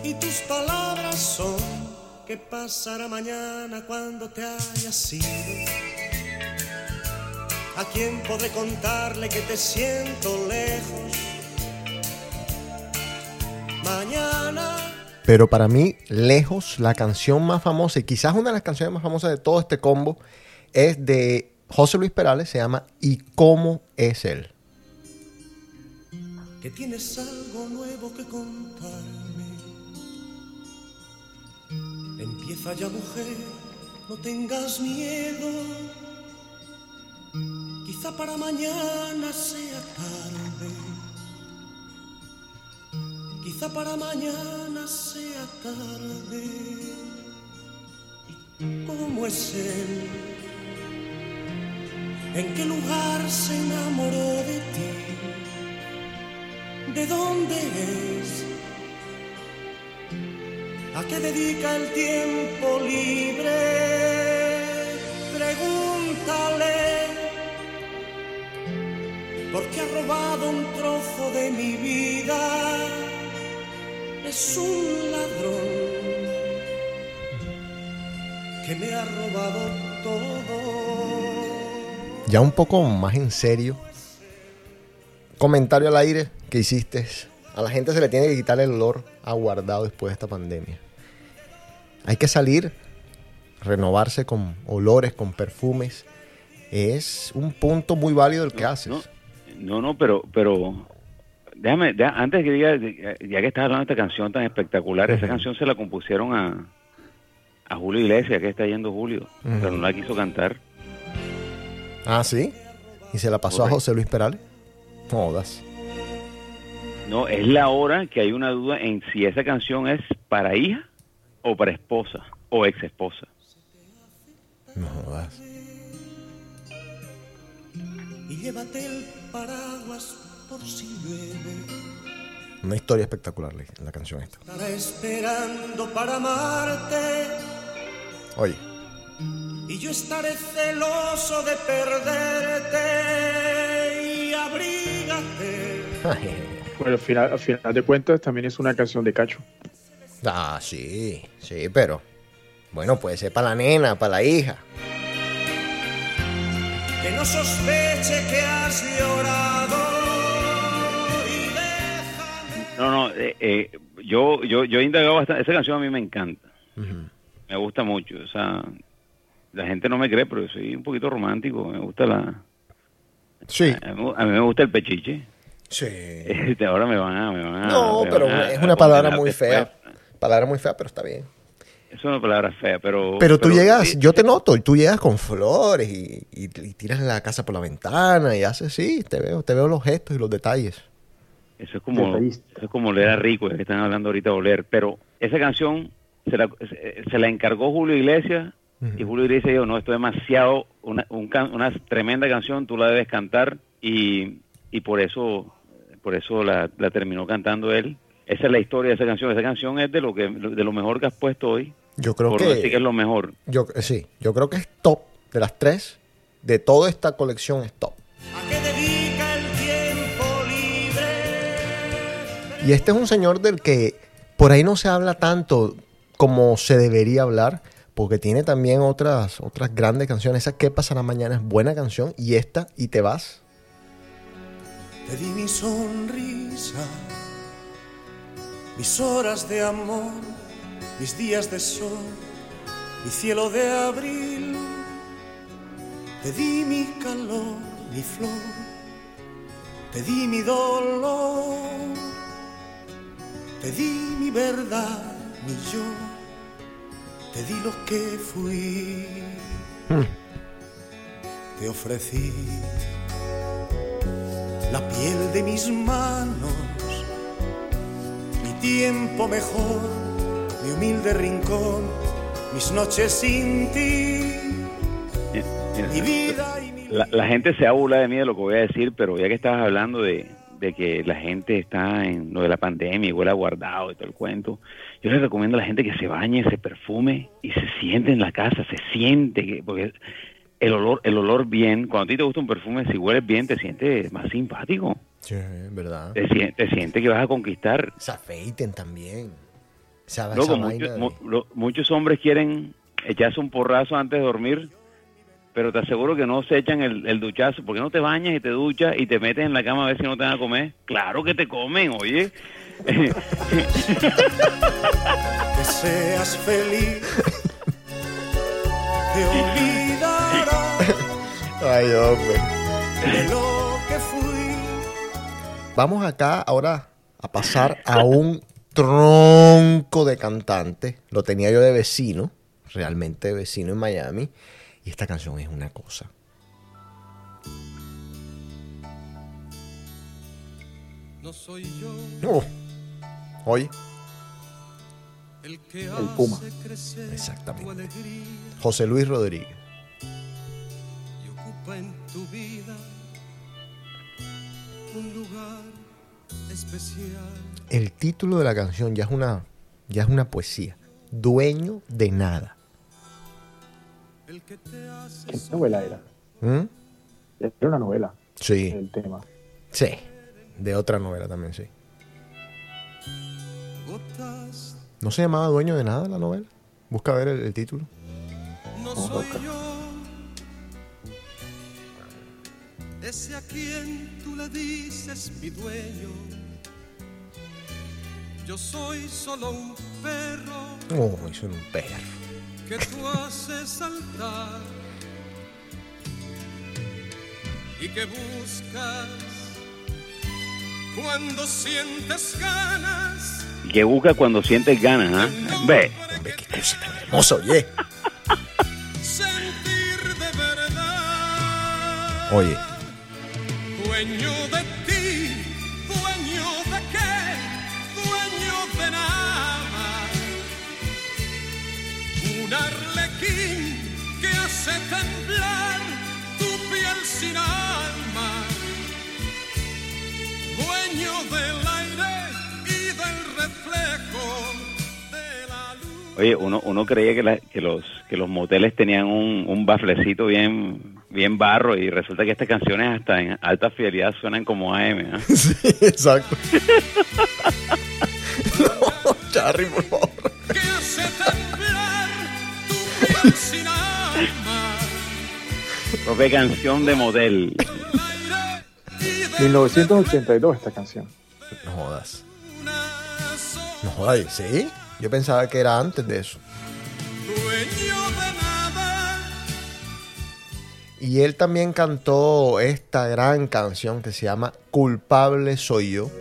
y tus palabras son ¿Qué pasará mañana cuando te hayas ido? ¿A quién podré contarle que te siento lejos? Mañana Pero para mí, lejos, la canción más famosa y quizás una de las canciones más famosas de todo este combo es de José Luis Perales, se llama ¿Y cómo es él? que tienes algo nuevo que contarme. Empieza ya, mujer, no tengas miedo. Quizá para mañana sea tarde. Quizá para mañana sea tarde. ¿Y cómo es él? ¿En qué lugar se enamoró de ti? ¿De dónde es? ¿A qué dedica el tiempo libre? Pregúntale. Porque ha robado un trozo de mi vida. Es un ladrón que me ha robado todo. Ya un poco más en serio. Comentario al aire que hiciste. A la gente se le tiene que quitar el olor aguardado después de esta pandemia. Hay que salir, renovarse con olores, con perfumes. Es un punto muy válido el que haces. No, no, no, pero, pero déjame, antes que diga, ya que estás hablando de esta canción tan espectacular, esa canción se la compusieron a, a Julio Iglesias, que está yendo Julio, pero no la quiso cantar. Ah, sí. Y se la pasó a. José Luis Perales. Jodas. No, es la hora que hay una duda en si esa canción es para hija o para esposa o ex esposa. No jodas. Llévate el paraguas por si llueve. Una historia espectacular la, la canción esta. Estará esperando para amarte. Oye. Y yo estaré celoso de perderte. Y abrígate. (laughs) Bueno, al final, al final de cuentas también es una canción de Cacho. Ah, sí, sí, pero. Bueno, puede ser para la nena, para la hija. Que no sospeche que has llorado. Y déjame. No, no, eh, eh, yo, yo, yo he indagado bastante. Esa canción a mí me encanta. Me gusta mucho. O sea, la gente no me cree, pero soy un poquito romántico. Me gusta la. Sí. A mí, a mí me gusta el pechiche. Sí. (laughs) Este, ahora me van a. Me van a No, me pero van a- es una palabra muy fea. Palabra muy fea, pero está bien. Es una palabra fea, pero. Pero tú llegas, yo te noto, y tú llegas con flores y, y- y tiras la casa por la ventana y haces, sí, te veo, te veo los gestos y los detalles. Eso es como, eso es como leer a Rico, que están hablando ahorita de oler. Pero esa canción se la, se, se la encargó Julio Iglesias y Julio Iglesias dijo, no, esto es demasiado, una, un can- una tremenda canción, tú la debes cantar y, y por eso por eso la, la terminó cantando él. Esa es la historia de esa canción. Esa canción es de lo que de lo mejor que has puesto hoy. Yo creo por que- decir que es lo mejor. Yo, eh, sí, yo creo que es top de las tres, de toda esta colección es top. ¿A qué dedica el tiempo libre? Y este es un señor del que por ahí no se habla tanto como se debería hablar, porque tiene también otras, otras grandes canciones. Esa ¿Qué pasará mañana? es buena canción. Y esta, Y te vas. Te di mi sonrisa, mis horas de amor, mis días de sol, mi cielo de abril. Te di mi calor, mi flor, te di mi dolor, te di mi verdad, mi yo, te di lo que fui, te ofrecí la piel de mis manos, tiempo mejor, mi humilde rincón, mis noches sin ti, mi vida y mi... La, la gente se burla de mí de lo que voy a decir, pero ya que estabas hablando de, de que la gente está en lo de la pandemia y huele guardado y todo el cuento, yo les recomiendo a la gente que se bañe, se perfume y se siente en la casa, se siente, que, porque el olor, el olor bien, cuando a ti te gusta un perfume, si hueles bien, te sientes más simpático. Sí, verdad. Te, te sientes que vas a conquistar. Se afeiten también. Loco, muchos, de- mu- lo- muchos hombres quieren echarse un porrazo antes de dormir, pero te aseguro que no se echan el, el duchazo. porque no te bañas y te duchas y te metes en la cama a ver si no te van a comer? Claro que te comen, oye. (laughs) que seas feliz, te olvidarás Ay, hombre. de lo que fui. Vamos acá ahora a pasar a un tronco de cantante. Lo tenía yo de vecino, realmente de vecino en Miami. Y esta canción es una cosa. No soy yo Uh, oye, el que El Puma. Exactamente. alegría José Luis Rodríguez. y ocupa en tu vida un lugar especial. El título de la canción ya es una, ya es una poesía. Dueño de nada. El que te hace ¿Qué novela era? ¿Mm? Era una novela, Sí, el tema. sí. De otra novela también, sí. ¿No se llamaba Dueño de nada la novela? Busca ver el, el título. no soy yo. Ese a quien tú le dices mi dueño. Yo soy solo un perro Oh, hizo un perro. que tú haces saltar y que buscas cuando sientes ganas. Y que busca cuando sientes ganas, ¿ah? Ve, Hombre, qué cosa tan hermosa, oye. (laughs) sentir de verdad. Oye, Dueño de ti, dueño de qué, dueño de nada. Un arlequín que hace temblar tu piel sin alma. Dueño del aire y del reflejo de la luz. oye, uno, uno creía que, la- que los que los moteles tenían un, un baflecito bien bien barro y resulta que estas canciones hasta en alta fidelidad suenan como AM, ¿ah? (laughs) sí, exacto. (laughs) no, Charry, por favor. que hace temblar tu piel sin alma. Propia canción de model. 1982 esta canción. No jodas. No jodas, ¿sí? Yo pensaba que era antes de eso. Dueño de Y él también cantó esta gran canción que se llama Culpable soy yo.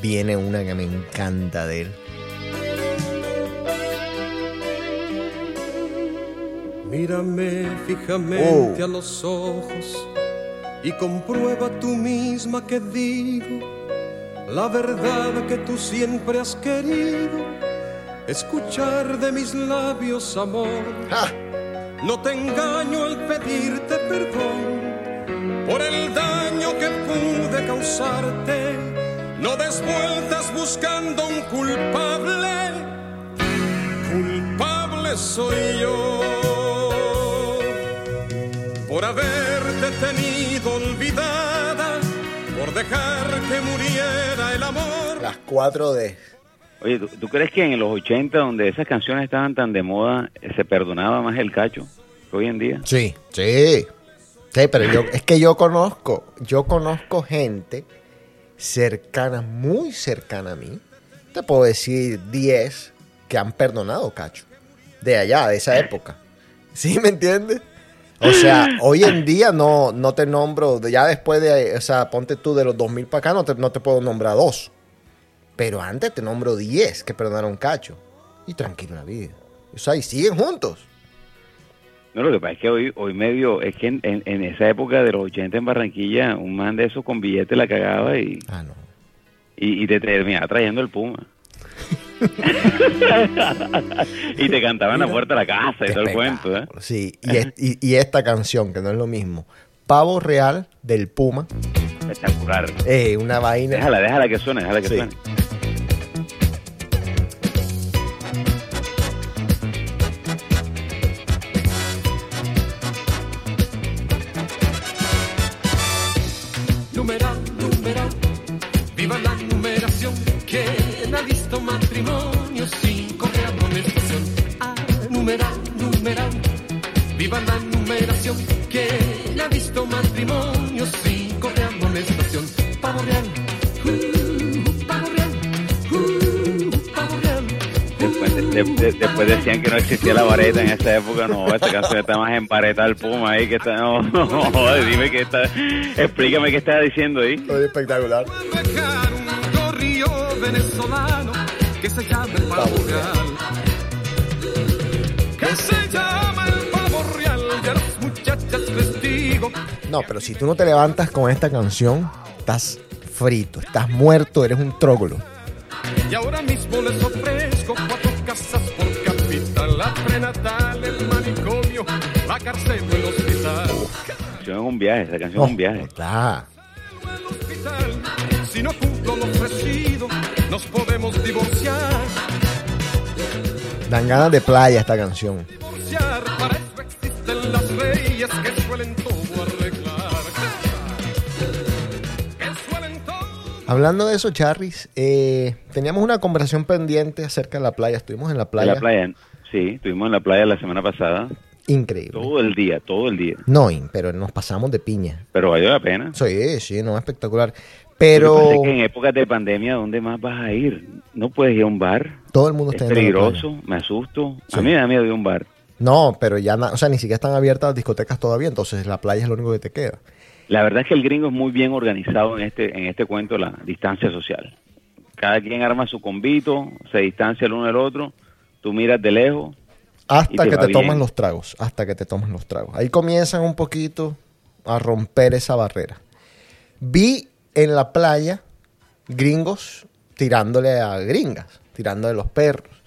Viene una que me encanta de él. Mírame fijamente Oh. a los ojos y comprueba tú misma que digo la verdad que tú siempre has querido escuchar de mis labios, amor. No te engaño al pedirte perdón por el daño que pude causarte. No des vueltas buscando un culpable. Culpable soy yo por haberte tenido olvidada, por dejar que muriera el amor. Las 4D. Oye, ¿tú, crees que en los 80, donde esas canciones estaban tan de moda, eh, se perdonaba más el cacho que hoy en día? Sí, sí. Sí, pero yo, es que yo conozco, yo conozco gente cercana, muy cercana a mí. Te puedo decir 10 que han perdonado, cacho. De allá, de esa época. ¿Sí me entiendes? O sea, hoy en día no, no te nombro, ya después de, o sea, ponte tú de los 2000 para acá, no te, no te puedo nombrar dos. Pero antes te nombro 10 que perdonaron cacho. Y tranquilo la vida. O sea, y siguen juntos. No, lo que pasa es que hoy, hoy medio, es que en, en- en esa época de los 80 en Barranquilla, un man de esos con billete la cagaba y, Ah, no. y, y te terminaba trayendo el puma. (laughs) y te cantaban a la puerta de la casa y todo el cuento, ¿eh? Sí, y, es- y- y esta canción, que no es lo mismo. Pavo Real del Puma. Espectacular. Eh, una vaina. Déjala, déjala que suene, déjala que Sí. suene. Matrimonio sin correr amonestación? Numeral, numeral, viva la numeración. ¿Quién ha visto matrimonio sin correr amonestación? Pavo real, uh, pavo real, uh, pavo real. Después, de- de- después decían que no existía la vareta en esa época. No, esta canción está más en vareta el puma ahí. Que está, no, (laughs) no, dime que está. Explícame qué estaba diciendo ahí. espectacular. Venezolano que se llama el pavo real. Que se llama el pavo real. Y a las muchachas les digo No, pero si tú no te levantas con esta canción, estás frito, estás muerto, eres un trógolo. Y ahora mismo les ofrezco cuatro casas por capital, la prenatal, el manicomio, la cárcel o el hospital. Canción es un viaje, esa canción es un viaje. Hospital. Si no cumplo lo ofrecido, nos podemos Dan ganas de playa esta canción. Hablando de eso, Charris, eh, teníamos una conversación pendiente acerca de la playa. Estuvimos en la En playa. la playa, sí, estuvimos en la playa la semana pasada. Increíble. Todo el día, todo el día. No, pero nos pasamos de piña. Pero valió la pena. Sí, sí, no, espectacular. Pero es que en épocas de pandemia, ¿dónde más vas a ir? No puedes ir a un bar. todo el mundo Es está playa. peligroso, me asusto. Sí. A mí me da miedo ir a un bar. No, pero ya, o sea, ni siquiera están abiertas las discotecas todavía, entonces la playa es lo único que te queda. La verdad es que el gringo es muy bien organizado en este en este cuento la distancia social. Cada quien arma su convito, se distancia el uno del otro, tú miras de lejos. Hasta te que te bien. toman los tragos, hasta que te toman los tragos. Ahí comienzan un poquito a romper esa barrera. Vi en la playa gringos tirándole a gringas, tirándole los perros.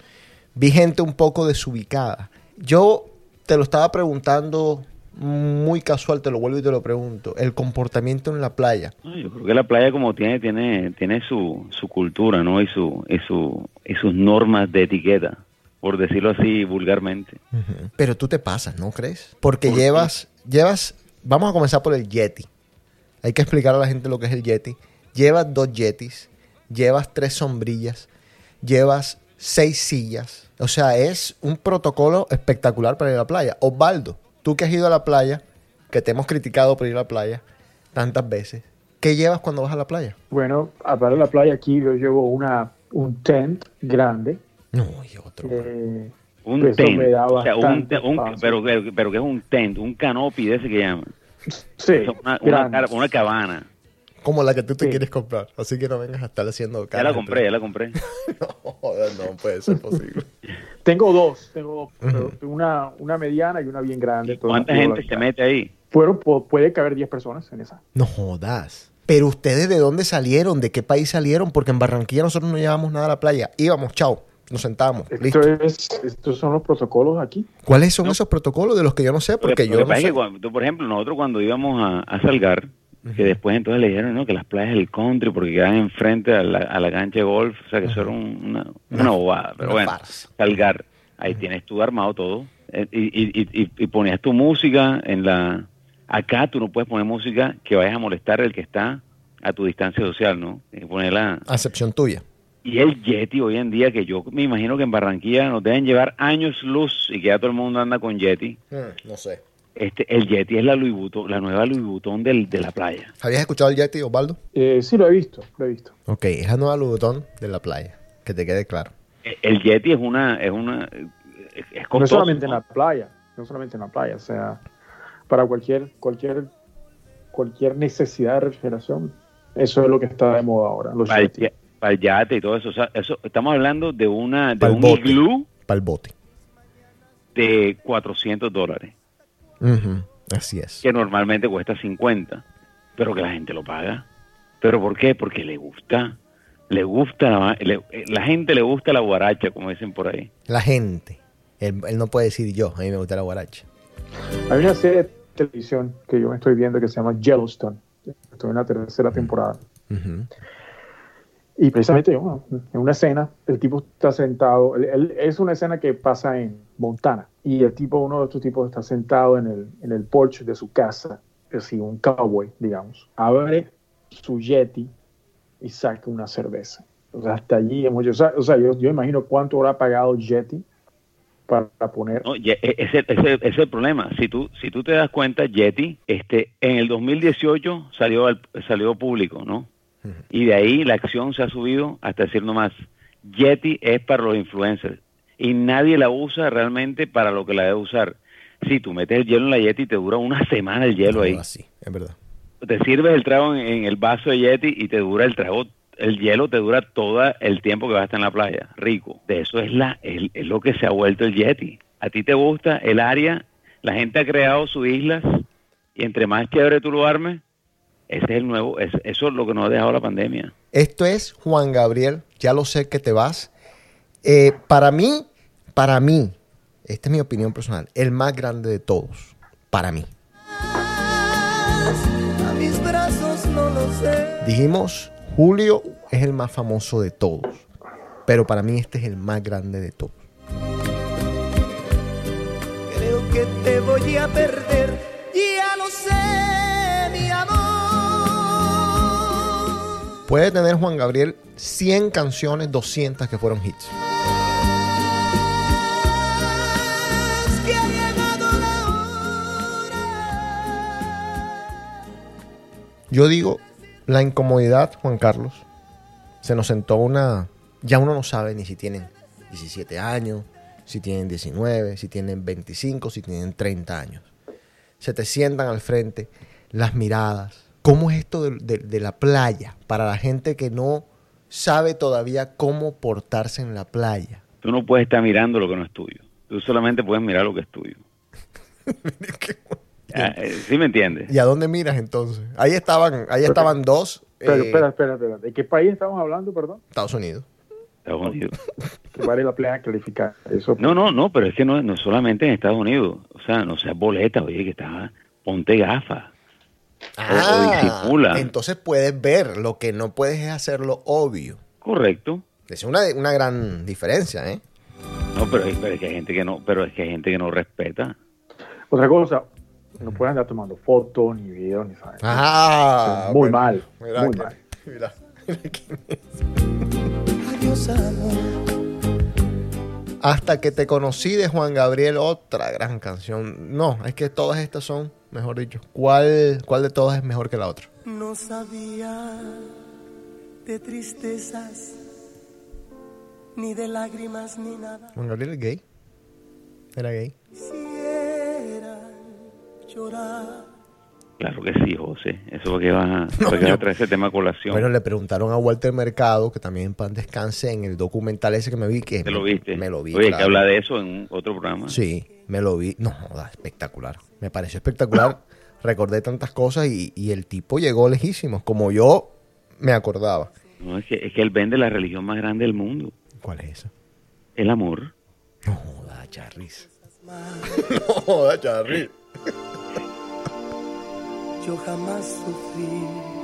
Vi gente un poco desubicada. Yo te lo estaba preguntando muy casual, te lo vuelvo y te lo pregunto. El comportamiento en la playa. Yo creo que la playa como tiene tiene tiene su, su cultura, ¿no? Y su y su y sus normas de etiqueta, por decirlo así vulgarmente. Pero tú te pasas, ¿no crees? Porque llevas, llevas, vamos a comenzar por el Yeti. Hay que explicar a la gente lo que es el Yeti. Llevas dos Yetis, llevas tres sombrillas, llevas seis sillas. O sea, es un protocolo espectacular para ir a la playa. Osvaldo, tú que has ido a la playa, que te hemos criticado por ir a la playa tantas veces, ¿qué llevas cuando vas a la playa? Bueno, para la playa aquí yo llevo una, un tent grande. No, y otro. eh, Un Eso tent, me da o sea, un, pero que es un tent, un canopy de ese que llaman. Sí, una, una, grande. cara- una cabana. Como la que tú te Sí. quieres comprar. Así que no vengas a estar haciendo Ya caras la de compré, ya la compré. (laughs) No, joder, no puede ser posible. (laughs) Tengo dos, tengo pero una, una mediana y una bien grande. ¿Cuánta gente la se mete ahí? Bueno, pu- puede caber 10 personas en esa. No jodas. Pero ustedes de dónde salieron, de qué país salieron, porque en Barranquilla nosotros no llevábamos nada a la playa. Íbamos, chao, nos sentábamos, Esto listo. es, estos son los protocolos aquí. ¿Cuáles son esos protocolos de los que yo no sé? Porque lo yo que no pasa es sé. que cuando- por ejemplo, nosotros cuando íbamos a, a Salgar, que después entonces le dijeron ¿no? que las playas del country porque quedaban enfrente a la, a la cancha de golf, o sea que eso era un- una, una bobada. Pero una bueno, farsa. Salgar, ahí tienes tú armado todo eh, y, y, y, y- y ponías tu música en la... Acá tú no puedes poner música que vayas a molestar al que está a tu distancia social, ¿no? Que ponerla... A excepción tuya. Y el Yeti hoy en día, que yo me imagino que en Barranquilla nos deben llevar años luz y que ya todo el mundo anda con Yeti. no sé. Este, el Yeti es la Louis Vuitton, la nueva Louis Vuitton del, de la playa. ¿Habías escuchado el Yeti, Osvaldo? Eh, sí, lo he visto, lo he visto. Ok, es la nueva Louboutin de la playa. Que te quede claro. E- El Yeti es una, es una, es, No solamente en la playa, no solamente en la playa, o sea, para cualquier, cualquier, cualquier necesidad de refrigeración, eso es lo que está de moda ahora. Los el, ya- para el yate y todo eso. O sea, eso estamos hablando de una, de Pa'l un bote. iglú Para el bote. de 400 dólares, Así es. que normalmente cuesta 50, pero que la gente lo paga. ¿Pero por qué? Porque le gusta, le gusta, la, le- la gente le gusta la guaracha, como dicen por ahí. La gente. Él, él no puede decir yo. A mí me gusta la guaracha. Hay una serie de televisión que yo me estoy viendo que se llama Yellowstone. Estoy en la tercera temporada. Ujú. Y precisamente bueno, en una escena, el tipo está sentado, es una escena que pasa en Montana, y el tipo, uno de estos tipos está sentado en el, en el porche de su casa, así un cowboy, digamos, abre su Yeti y saca una cerveza. O sea, hasta allí mucho. O sea, o sea, yo, yo imagino cuánto habrá pagado Jetty para poner. No, e- ese, ese- ese es el problema. Si tú, si tú te das cuenta, Yeti, este, en el 2018 salió al- salió público, ¿no? Y de ahí la acción se ha subido hasta decir nomás, Yeti es para los influencers y nadie la usa realmente para lo que la debe usar. Si tú metes el hielo en la Yeti, te dura una semana el hielo ahí. Así, es verdad. Te sirves el trago en, en el vaso de Yeti y te dura el trago, el hielo te dura todo el tiempo que vas a estar en la playa. Rico. De eso es, la, es, es lo que se ha vuelto el Yeti. A ti te gusta el área, la gente ha creado sus islas y entre más chévere tú lo armes, ese es el nuevo, es- eso es lo que nos ha dejado la pandemia. Esto es Juan Gabriel, ya lo sé que te vas. Eh, para mí, para mí, esta es mi opinión personal, el más grande de todos, para mí. A mis brazos no lo sé. Dijimos, Julio es el más famoso de todos, pero para mí este es el más grande de todos. Creo que te voy a perder. Ya lo sé, Puede tener Juan Gabriel 100 canciones, 200 que fueron hits. Yo digo, la incomodidad, Juan Carlos, se nos sentó una... Ya uno no sabe ni si tienen 17 años, si tienen 19, si tienen 25, si tienen 30 años. Se te sientan al frente, las miradas. ¿Cómo es esto de, de- de la playa para la gente que no sabe todavía cómo portarse en la playa? Tú no puedes estar mirando lo que no es tuyo. Tú solamente puedes mirar lo que es tuyo. (laughs) Ah, eh, ¿Sí me entiendes? ¿Y a dónde miras entonces? Ahí estaban, ahí estaban dos. Pero, eh, espera, espera, espera. ¿De qué país estamos hablando, perdón? Estados Unidos. Estados Unidos. Vale la pena calificar. Eso. No, no, no, pero es que no, no solamente en Estados Unidos. O sea, no seas boleta, oye, que está, ponte gafas. O disimula. entonces puedes ver. Lo que no puedes es hacerlo obvio. Correcto. Es una, una gran diferencia, ¿eh? No, pero, pero es que hay gente que no, pero es que hay gente que no respeta. Otra cosa, no pueden andar tomando fotos, ni videos, ni saben. Ah, muy bueno. mal. Mira muy que- mal. (laughs) mira. Adiós, amor. Hasta que te conocí de Juan Gabriel, otra gran canción. No, es que todas estas son, mejor dicho. ¿Cuál, cuál de todas es mejor que la otra? No sabía de tristezas, ni de lágrimas, ni nada. Juan Gabriel es gay. Era gay. Quisiera llorar. Claro que sí, José. Eso porque va, a- (laughs) porque va a traer ese tema a colación. Bueno, le preguntaron a Walter Mercado, que también en pan descanse, en el documental ese que me vi. que ¿Te lo viste? Me lo vi. Oye, claro. que hablar de eso en otro programa. Sí, me lo vi. No, joda, espectacular. Me pareció espectacular. (laughs) Recordé tantas cosas y, y el tipo llegó lejísimo, como yo me acordaba. No, es, que, es que él vende la religión más grande del mundo. ¿Cuál es esa? El amor. No joda, Charris. (laughs) no joda, Charris. Yo jamás sufrí.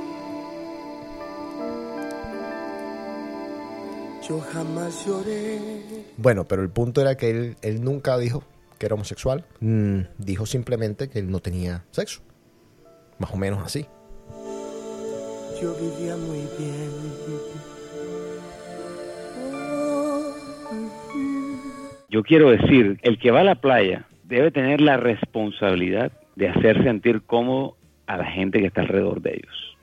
Yo jamás lloré. Bueno, pero el punto era que él, él nunca dijo que era homosexual. Mm, dijo simplemente que él no tenía sexo. Más o menos así. Yo vivía muy bien. Yo quiero decir, el que va a la playa debe tener la responsabilidad de hacer sentir cómodo a la gente que está alrededor de ellos.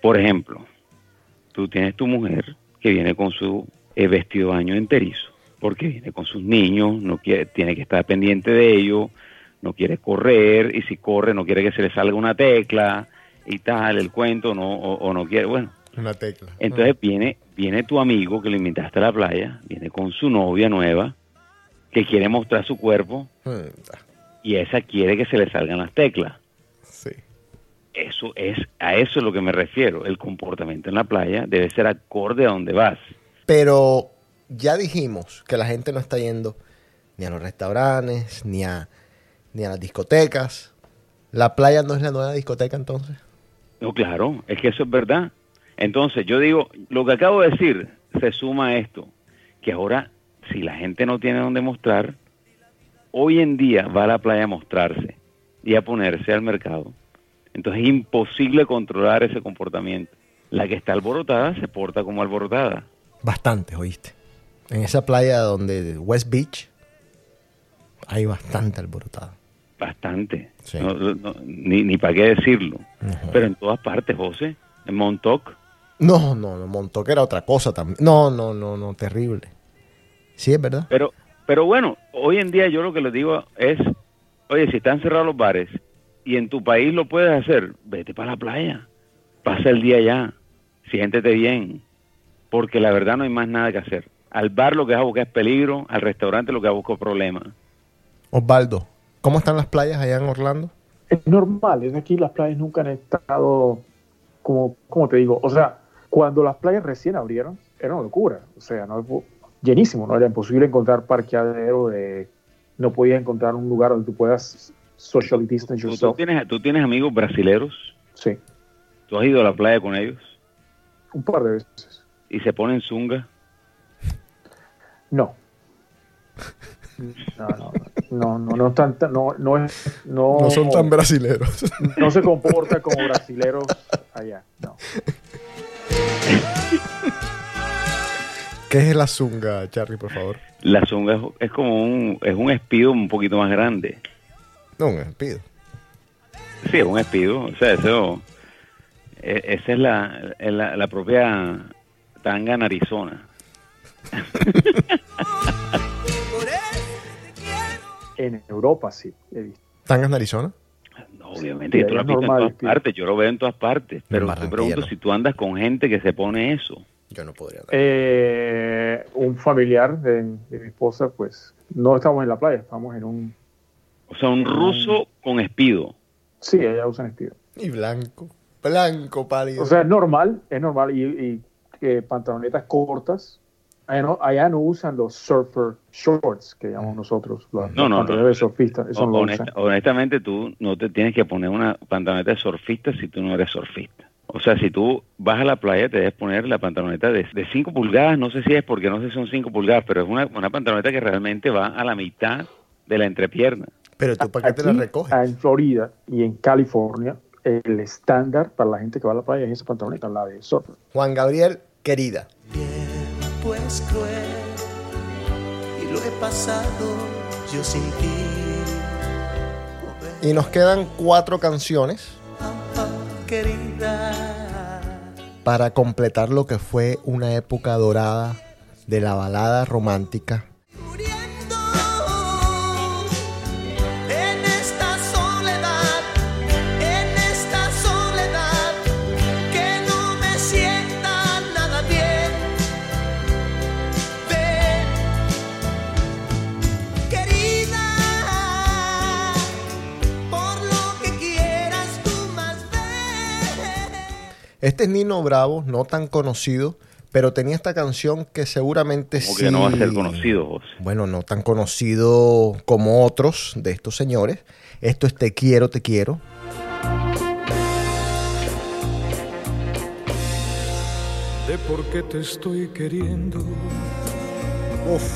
Por ejemplo, tú tienes tu mujer que viene con su eh, vestido de baño enterizo, porque viene con sus niños, no quiere, tiene que estar pendiente de ellos, no quiere correr, y si corre no quiere que se le salga una tecla y tal, el cuento, no, o, o no quiere, bueno, Una tecla. entonces viene, viene tu amigo que lo invitaste a la playa, viene con su novia nueva, que quiere mostrar su cuerpo, y esa quiere que se le salgan las teclas. Sí. Eso es, a eso es lo que me refiero. El comportamiento en la playa debe ser acorde a donde vas. Pero ya dijimos que la gente no está yendo ni a los restaurantes, ni a, ni a las discotecas. ¿La playa no es la nueva discoteca entonces? No, claro, es que eso es verdad. Entonces, yo digo, lo que acabo de decir se suma a esto, que ahora, si la gente no tiene donde mostrar, hoy en día va a la playa a mostrarse y a ponerse al mercado. Entonces es imposible controlar ese comportamiento. La que está alborotada se porta como alborotada. Bastante, oíste. En esa playa donde West Beach hay bastante alborotada. Bastante. Sí. No- no- ni ni para qué decirlo. Pero en todas partes, José. En Montauk. No, no, no, Montauk era otra cosa también. No, no, no, no, terrible. Sí, es verdad. Pero, pero bueno, hoy en día yo lo que les digo es, oye, si están cerrados los bares y en tu país lo puedes hacer, vete para la playa, pasa el día allá, siéntete bien, porque la verdad no hay más nada que hacer. Al bar lo que vas a buscar es peligro, al restaurante lo que vas a buscar es problema. Osvaldo, ¿cómo están las playas allá en Orlando? Es normal, es aquí las playas nunca han estado como, como te digo, o sea, cuando las playas recién abrieron, era una locura, o sea, no llenísimo, no era imposible encontrar parqueadero, de, no podías encontrar un lugar donde tú puedas social distance ¿Tú, tú yourself. tienes, ¿Tú tienes amigos brasileros? Sí, ¿Tú has ido a la playa con ellos? un par de veces. ¿Y se ponen zunga? No. No, no, no, no, no, tan- no, no es, no, No son tan brasileros. no se comporta como brasileros allá, no. ¿Qué es la zunga, Charlie, por favor? La zunga es, es como un, es un espido un poquito más grande. No, un espido. Sí, es un espido. O sea, eso. e- Esa es la, es la, la propia tanga narizona. (laughs) En Europa sí, he visto. ¿Tangas en Arizona? No, obviamente, que tú lo has es visto en normal, todas espido. partes. Yo lo veo en todas partes. Pero te pregunto no. si tú andas con gente que se pone eso. Yo no podría. Eh, un familiar de, de mi esposa, pues no estamos en la playa, estamos en un... O sea, un ruso con espido. Sí, allá usan estilo. Y blanco. Blanco, pálido. O sea, es normal, es normal. Y, y, eh, pantalonetas cortas. Allá no, allá no usan los surfer shorts, que llamamos nosotros, los, No, los no, pantalones no. de surfista. Eso no lo Honest- usan. honestamente, tú no te tienes que poner una pantaloneta de surfista si tú no eres surfista. O sea, si tú vas a la playa, te debes poner la pantaloneta de 5 pulgadas. No sé si es porque no sé si son 5 pulgadas, pero es una, una pantaloneta que realmente va a la mitad de la entrepierna. Pero tú, ¿para qué te la recoges? En Florida y en California, el estándar para la gente que va a la playa es esa pantaloneta, la de surfer. Juan Gabriel, querida. Cruel y lo he pasado yo sin ti. Y nos quedan cuatro canciones para completar lo que fue una época dorada de la balada romántica. Este es Nino Bravo, no tan conocido, pero tenía esta canción que seguramente Como sí. que no va a ser conocido, José. Bueno, no tan conocido como otros de estos señores. Esto es Te quiero, te quiero. de por qué te estoy queriendo.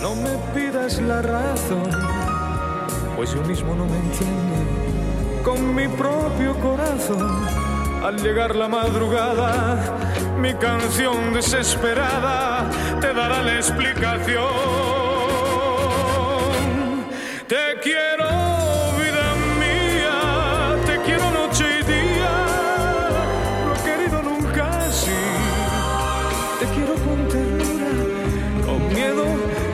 No me pidas la razón, pues yo mismo no me entiendo. Con mi propio corazón, al llegar la madrugada, mi canción desesperada te dará la explicación. Te quiero, vida mía, te quiero noche y día. He querido nunca así. Te quiero con ternura, con miedo,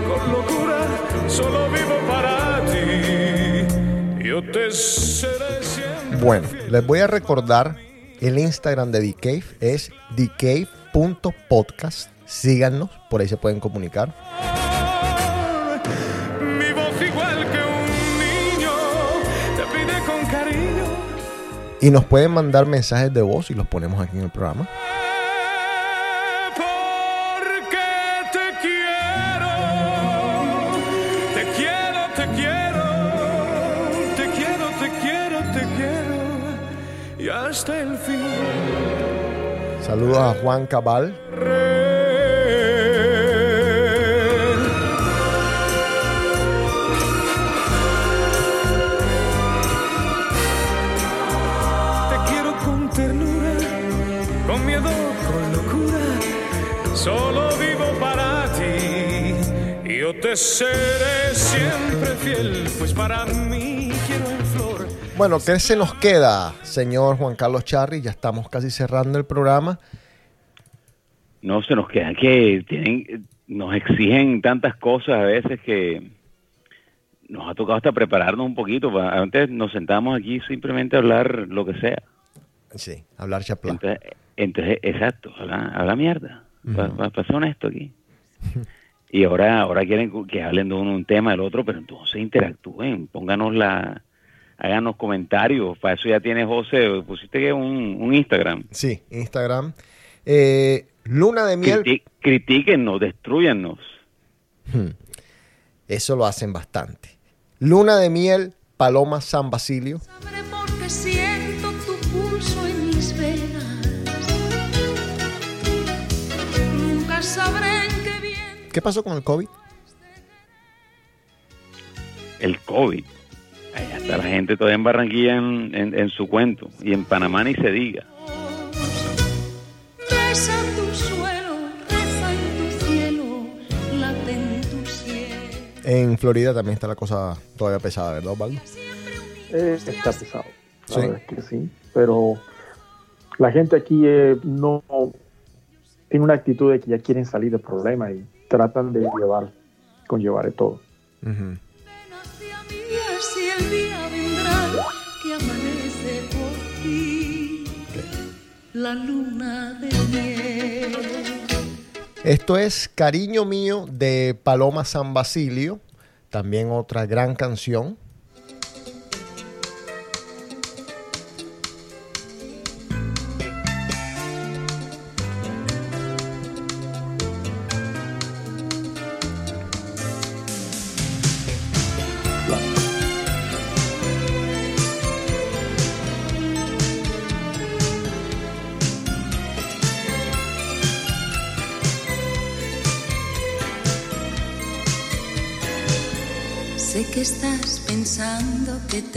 con locura, solo vivo para ti. Yo te seré siempre. Bueno, les voy a recordar el Instagram de The Cave es thecave.podcast. Síganos, por ahí se pueden comunicar. Mi voz igual que un niño, te pide con cariño. Y nos pueden mandar mensajes de voz y los ponemos aquí en el programa. Saludos a Juan Cabal. Te quiero con ternura, con miedo, con locura, solo vivo para ti. Yo te seré siempre fiel, pues para mí. Bueno, ¿qué se nos queda, señor Juan Carlos Charri? Ya estamos casi cerrando el programa. No se nos queda que tienen, nos exigen tantas cosas a veces que nos ha tocado hasta prepararnos un poquito. Antes nos sentamos aquí simplemente a hablar lo que sea. Sí, hablar chaplá. Entonces, entonces exacto, habla, habla mierda. Pa- pa- Para ser honesto aquí. Y ahora, ahora quieren que hablen de uno un tema del otro, pero entonces interactúen, pónganos la, háganos comentarios. Para eso ya tiene José, pusiste que un, un Instagram. Sí, Instagram. Eh, Luna de miel. Criti- critíquennos, destruyannos. Hmm. Eso lo hacen bastante. Luna de miel, Paloma San Basilio. porque siento tu pulso en mis venas. Nunca sabré en qué bien. ¿Qué pasó con el COVID? El COVID. Está la gente todavía en Barranquilla en, en- en su cuento. Y en Panamá ni se diga. En Florida también está la cosa todavía pesada, ¿verdad, Osvaldo? Eh, está pesado. La Sí. verdad es que sí. Pero la gente aquí eh, no tiene una actitud de que ya quieren salir del problema y tratan de llevar, conllevar de todo. El día vendrá que amanece por ti. La luna de miel. Esto es Cariño Mío de Paloma San Basilio. También otra gran canción.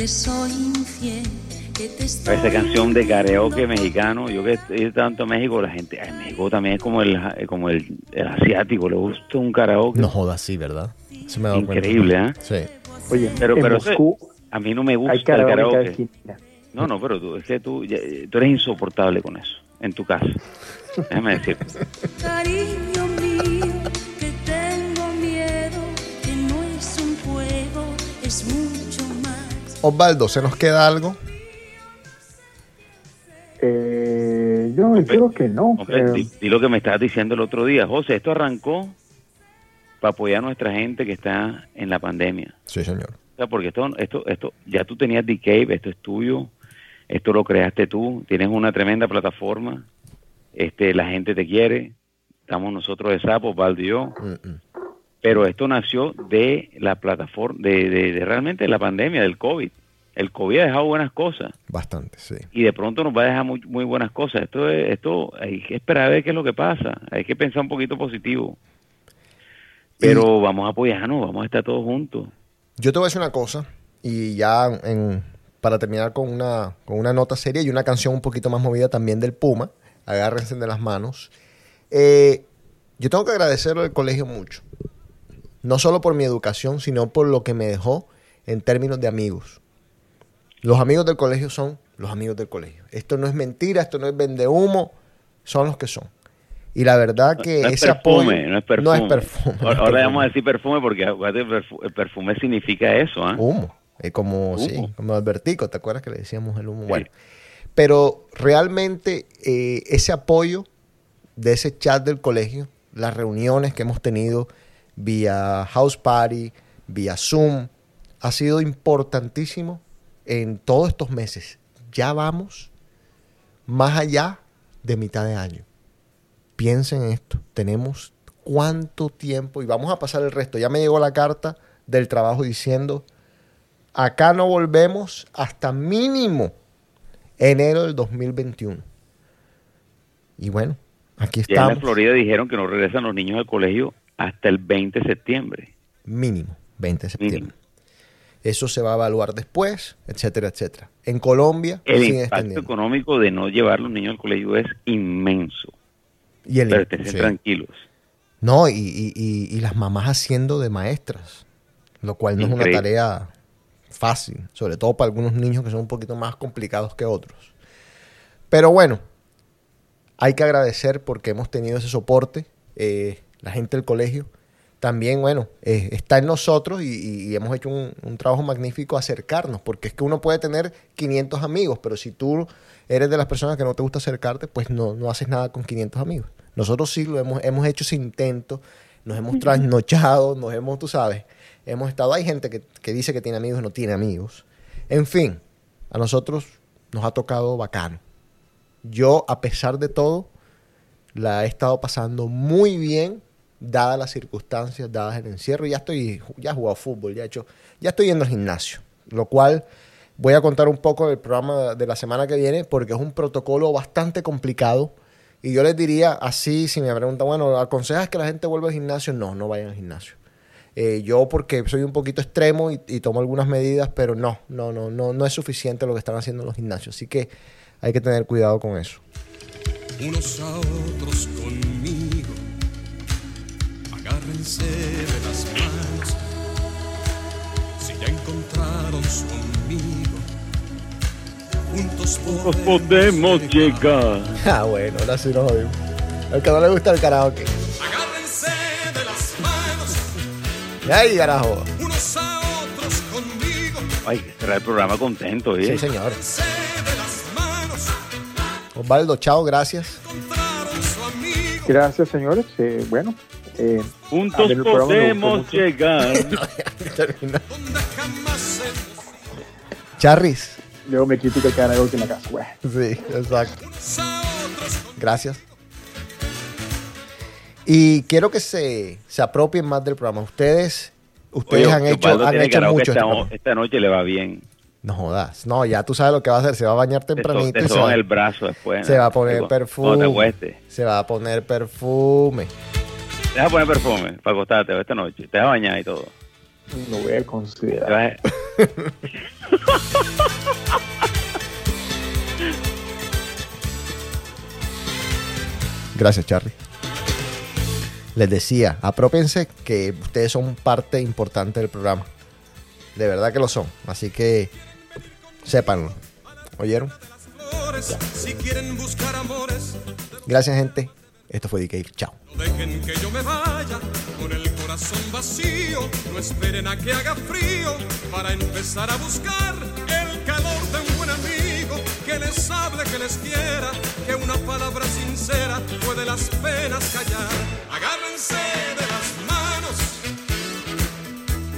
Te soy infiel, que te estoy Esa canción de karaoke mexicano, yo que he tanto a México, la gente, en México también es como el, como el, el asiático, le gusta un karaoke. No jodas, sí, ¿verdad? Se me ha dado cuenta. Increíble, ¿eh? Sí. Oye, Pero, en pero eso- a mí no me gusta hay el karaoke. No, no, pero tú, es que tú, tú eres insoportable con eso, en tu casa. (laughs) Déjame decirte. Osvaldo, ¿se nos queda algo? Eh, yo creo que no. Hombre, Eh, di, di lo que me estabas diciendo el otro día. José, esto arrancó para apoyar a nuestra gente que está en la pandemia. Sí, señor. O sea, porque esto, esto, esto, ya tú tenías D-Cave, esto es tuyo, esto lo creaste tú, tienes una tremenda plataforma, este, la gente te quiere, estamos nosotros de Sapo, Valdo y yo, Mm, pero esto nació de la plataforma, de, de, de realmente la pandemia, del COVID. El COVID ha dejado buenas cosas Bastante, sí. y de pronto nos va a dejar muy, muy buenas cosas. Esto, es- esto hay que esperar a ver qué es lo que pasa, hay que pensar un poquito positivo. Pero vamos a apoyarnos, vamos a estar todos juntos. Yo te voy a decir una cosa, y ya en- para terminar con una, con una nota seria y una canción un poquito más movida también del Puma, agárrense de las manos. Eh, yo tengo que agradecerle al colegio mucho, no solo por mi educación, sino por lo que me dejó en términos de amigos. Los amigos del colegio son los amigos del colegio. Esto no es mentira, esto no es vende humo, son los que son. Y la verdad que no ese perfume, apoyo no es perfume. no es perfume. no es Ahora, perfume. vamos a decir (laughs) perfume porque el perfume significa eso, ¿ah? Humo. Es como, sí, como Albertico, ¿te acuerdas que le decíamos el humo? Bueno, pero realmente eh, ese apoyo de ese chat del colegio, las reuniones que hemos tenido vía House Party, vía Zoom, ha sido importantísimo en todos estos meses. Ya vamos más allá de mitad de año. Piensen en esto. Tenemos cuánto tiempo y vamos a pasar el resto. Ya me llegó la carta del trabajo diciendo, acá no volvemos hasta mínimo enero del 2021. Y bueno, aquí Ya en la estamos. Florida dijeron que no regresan los niños al colegio hasta el 20 de septiembre. Mínimo, 20 de septiembre. Eso se va a evaluar después, etcétera, etcétera. En Colombia El impacto económico de no llevar a los niños al colegio es inmenso. Y el- Pero estén sí. tranquilos. No, y, y- y- y las mamás haciendo de maestras, lo cual no es una tarea fácil, sobre todo para algunos niños que son un poquito más complicados que otros. Pero bueno, hay que agradecer porque hemos tenido ese soporte, eh, la gente del colegio. También, bueno, eh, está en nosotros y, hemos hecho un, un trabajo magnífico acercarnos, porque es que uno puede tener 500 amigos, pero si tú eres de las personas que no te gusta acercarte, pues no, no haces nada con 500 amigos. Nosotros sí lo hemos, hemos hecho ese intento, nos hemos trasnochado, nos hemos, tú sabes, hemos estado, hay gente que, que dice que tiene amigos y no tiene amigos. En fin, a nosotros nos ha tocado bacano. Yo, a pesar de todo, la he estado pasando muy bien, dadas las circunstancias, dadas el encierro. Ya estoy, ya he jugado fútbol, ya he hecho, ya estoy yendo al gimnasio, lo cual voy a contar un poco del programa de la semana que viene, porque es un protocolo bastante complicado. Y yo les diría así, si me preguntan, bueno, ¿aconsejas que la gente vuelva al gimnasio? No, no vayan al gimnasio. Eh, yo porque soy un poquito extremo y, tomo algunas medidas, pero no, no, no, no, no es suficiente lo que están haciendo en los gimnasios. Así que hay que tener cuidado con eso. unos a otros conmigo. Agárrense de las manos. Si ya encontraron su amigo, juntos Nos podemos llegar. Ah, bueno, ahora sí nos jodimos. Al que no le gusta el karaoke. Agárrense de las manos, ¡Ay, carajo! unos a otros conmigo. Ay, será el programa contento, ¿eh? Sí, señor. Osvaldo, chao, gracias. Gracias, señores. Eh, bueno, eh, Juntos ver, podemos llegar. (laughs) Charris. Luego me critica el karaoke en la casa. Sí, exacto. Gracias. Y quiero que se, se apropien más del programa. Ustedes, ustedes Oye, han hecho, han hecho mucho. Esta, esta noche le va bien. No jodas. No, ya tú sabes lo que va a hacer. Se va a bañar Te, so- tempranito. te y se, va, el brazo después. se ¿no? va a poner Cuando- Cuando te perfume. Se va a poner perfume. Deja poner perfume para acostarte esta noche. Te vas a bañar y todo. Lo voy a Te considerar. vas a- (laughs) Gracias, Charlie. Les decía, apropiense que ustedes son parte importante del programa. De verdad que lo son. Así que sépanlo. ¿Oyeron? Gracias, gente. Esto fue DK. Chao. no dejen que yo me vaya con el corazón vacío. No esperen a que haga frío para empezar a buscar el calor de un buen amigo que les hable, que les quiera, que una palabra sincera puede las penas callar. Agárrense de las manos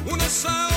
unos a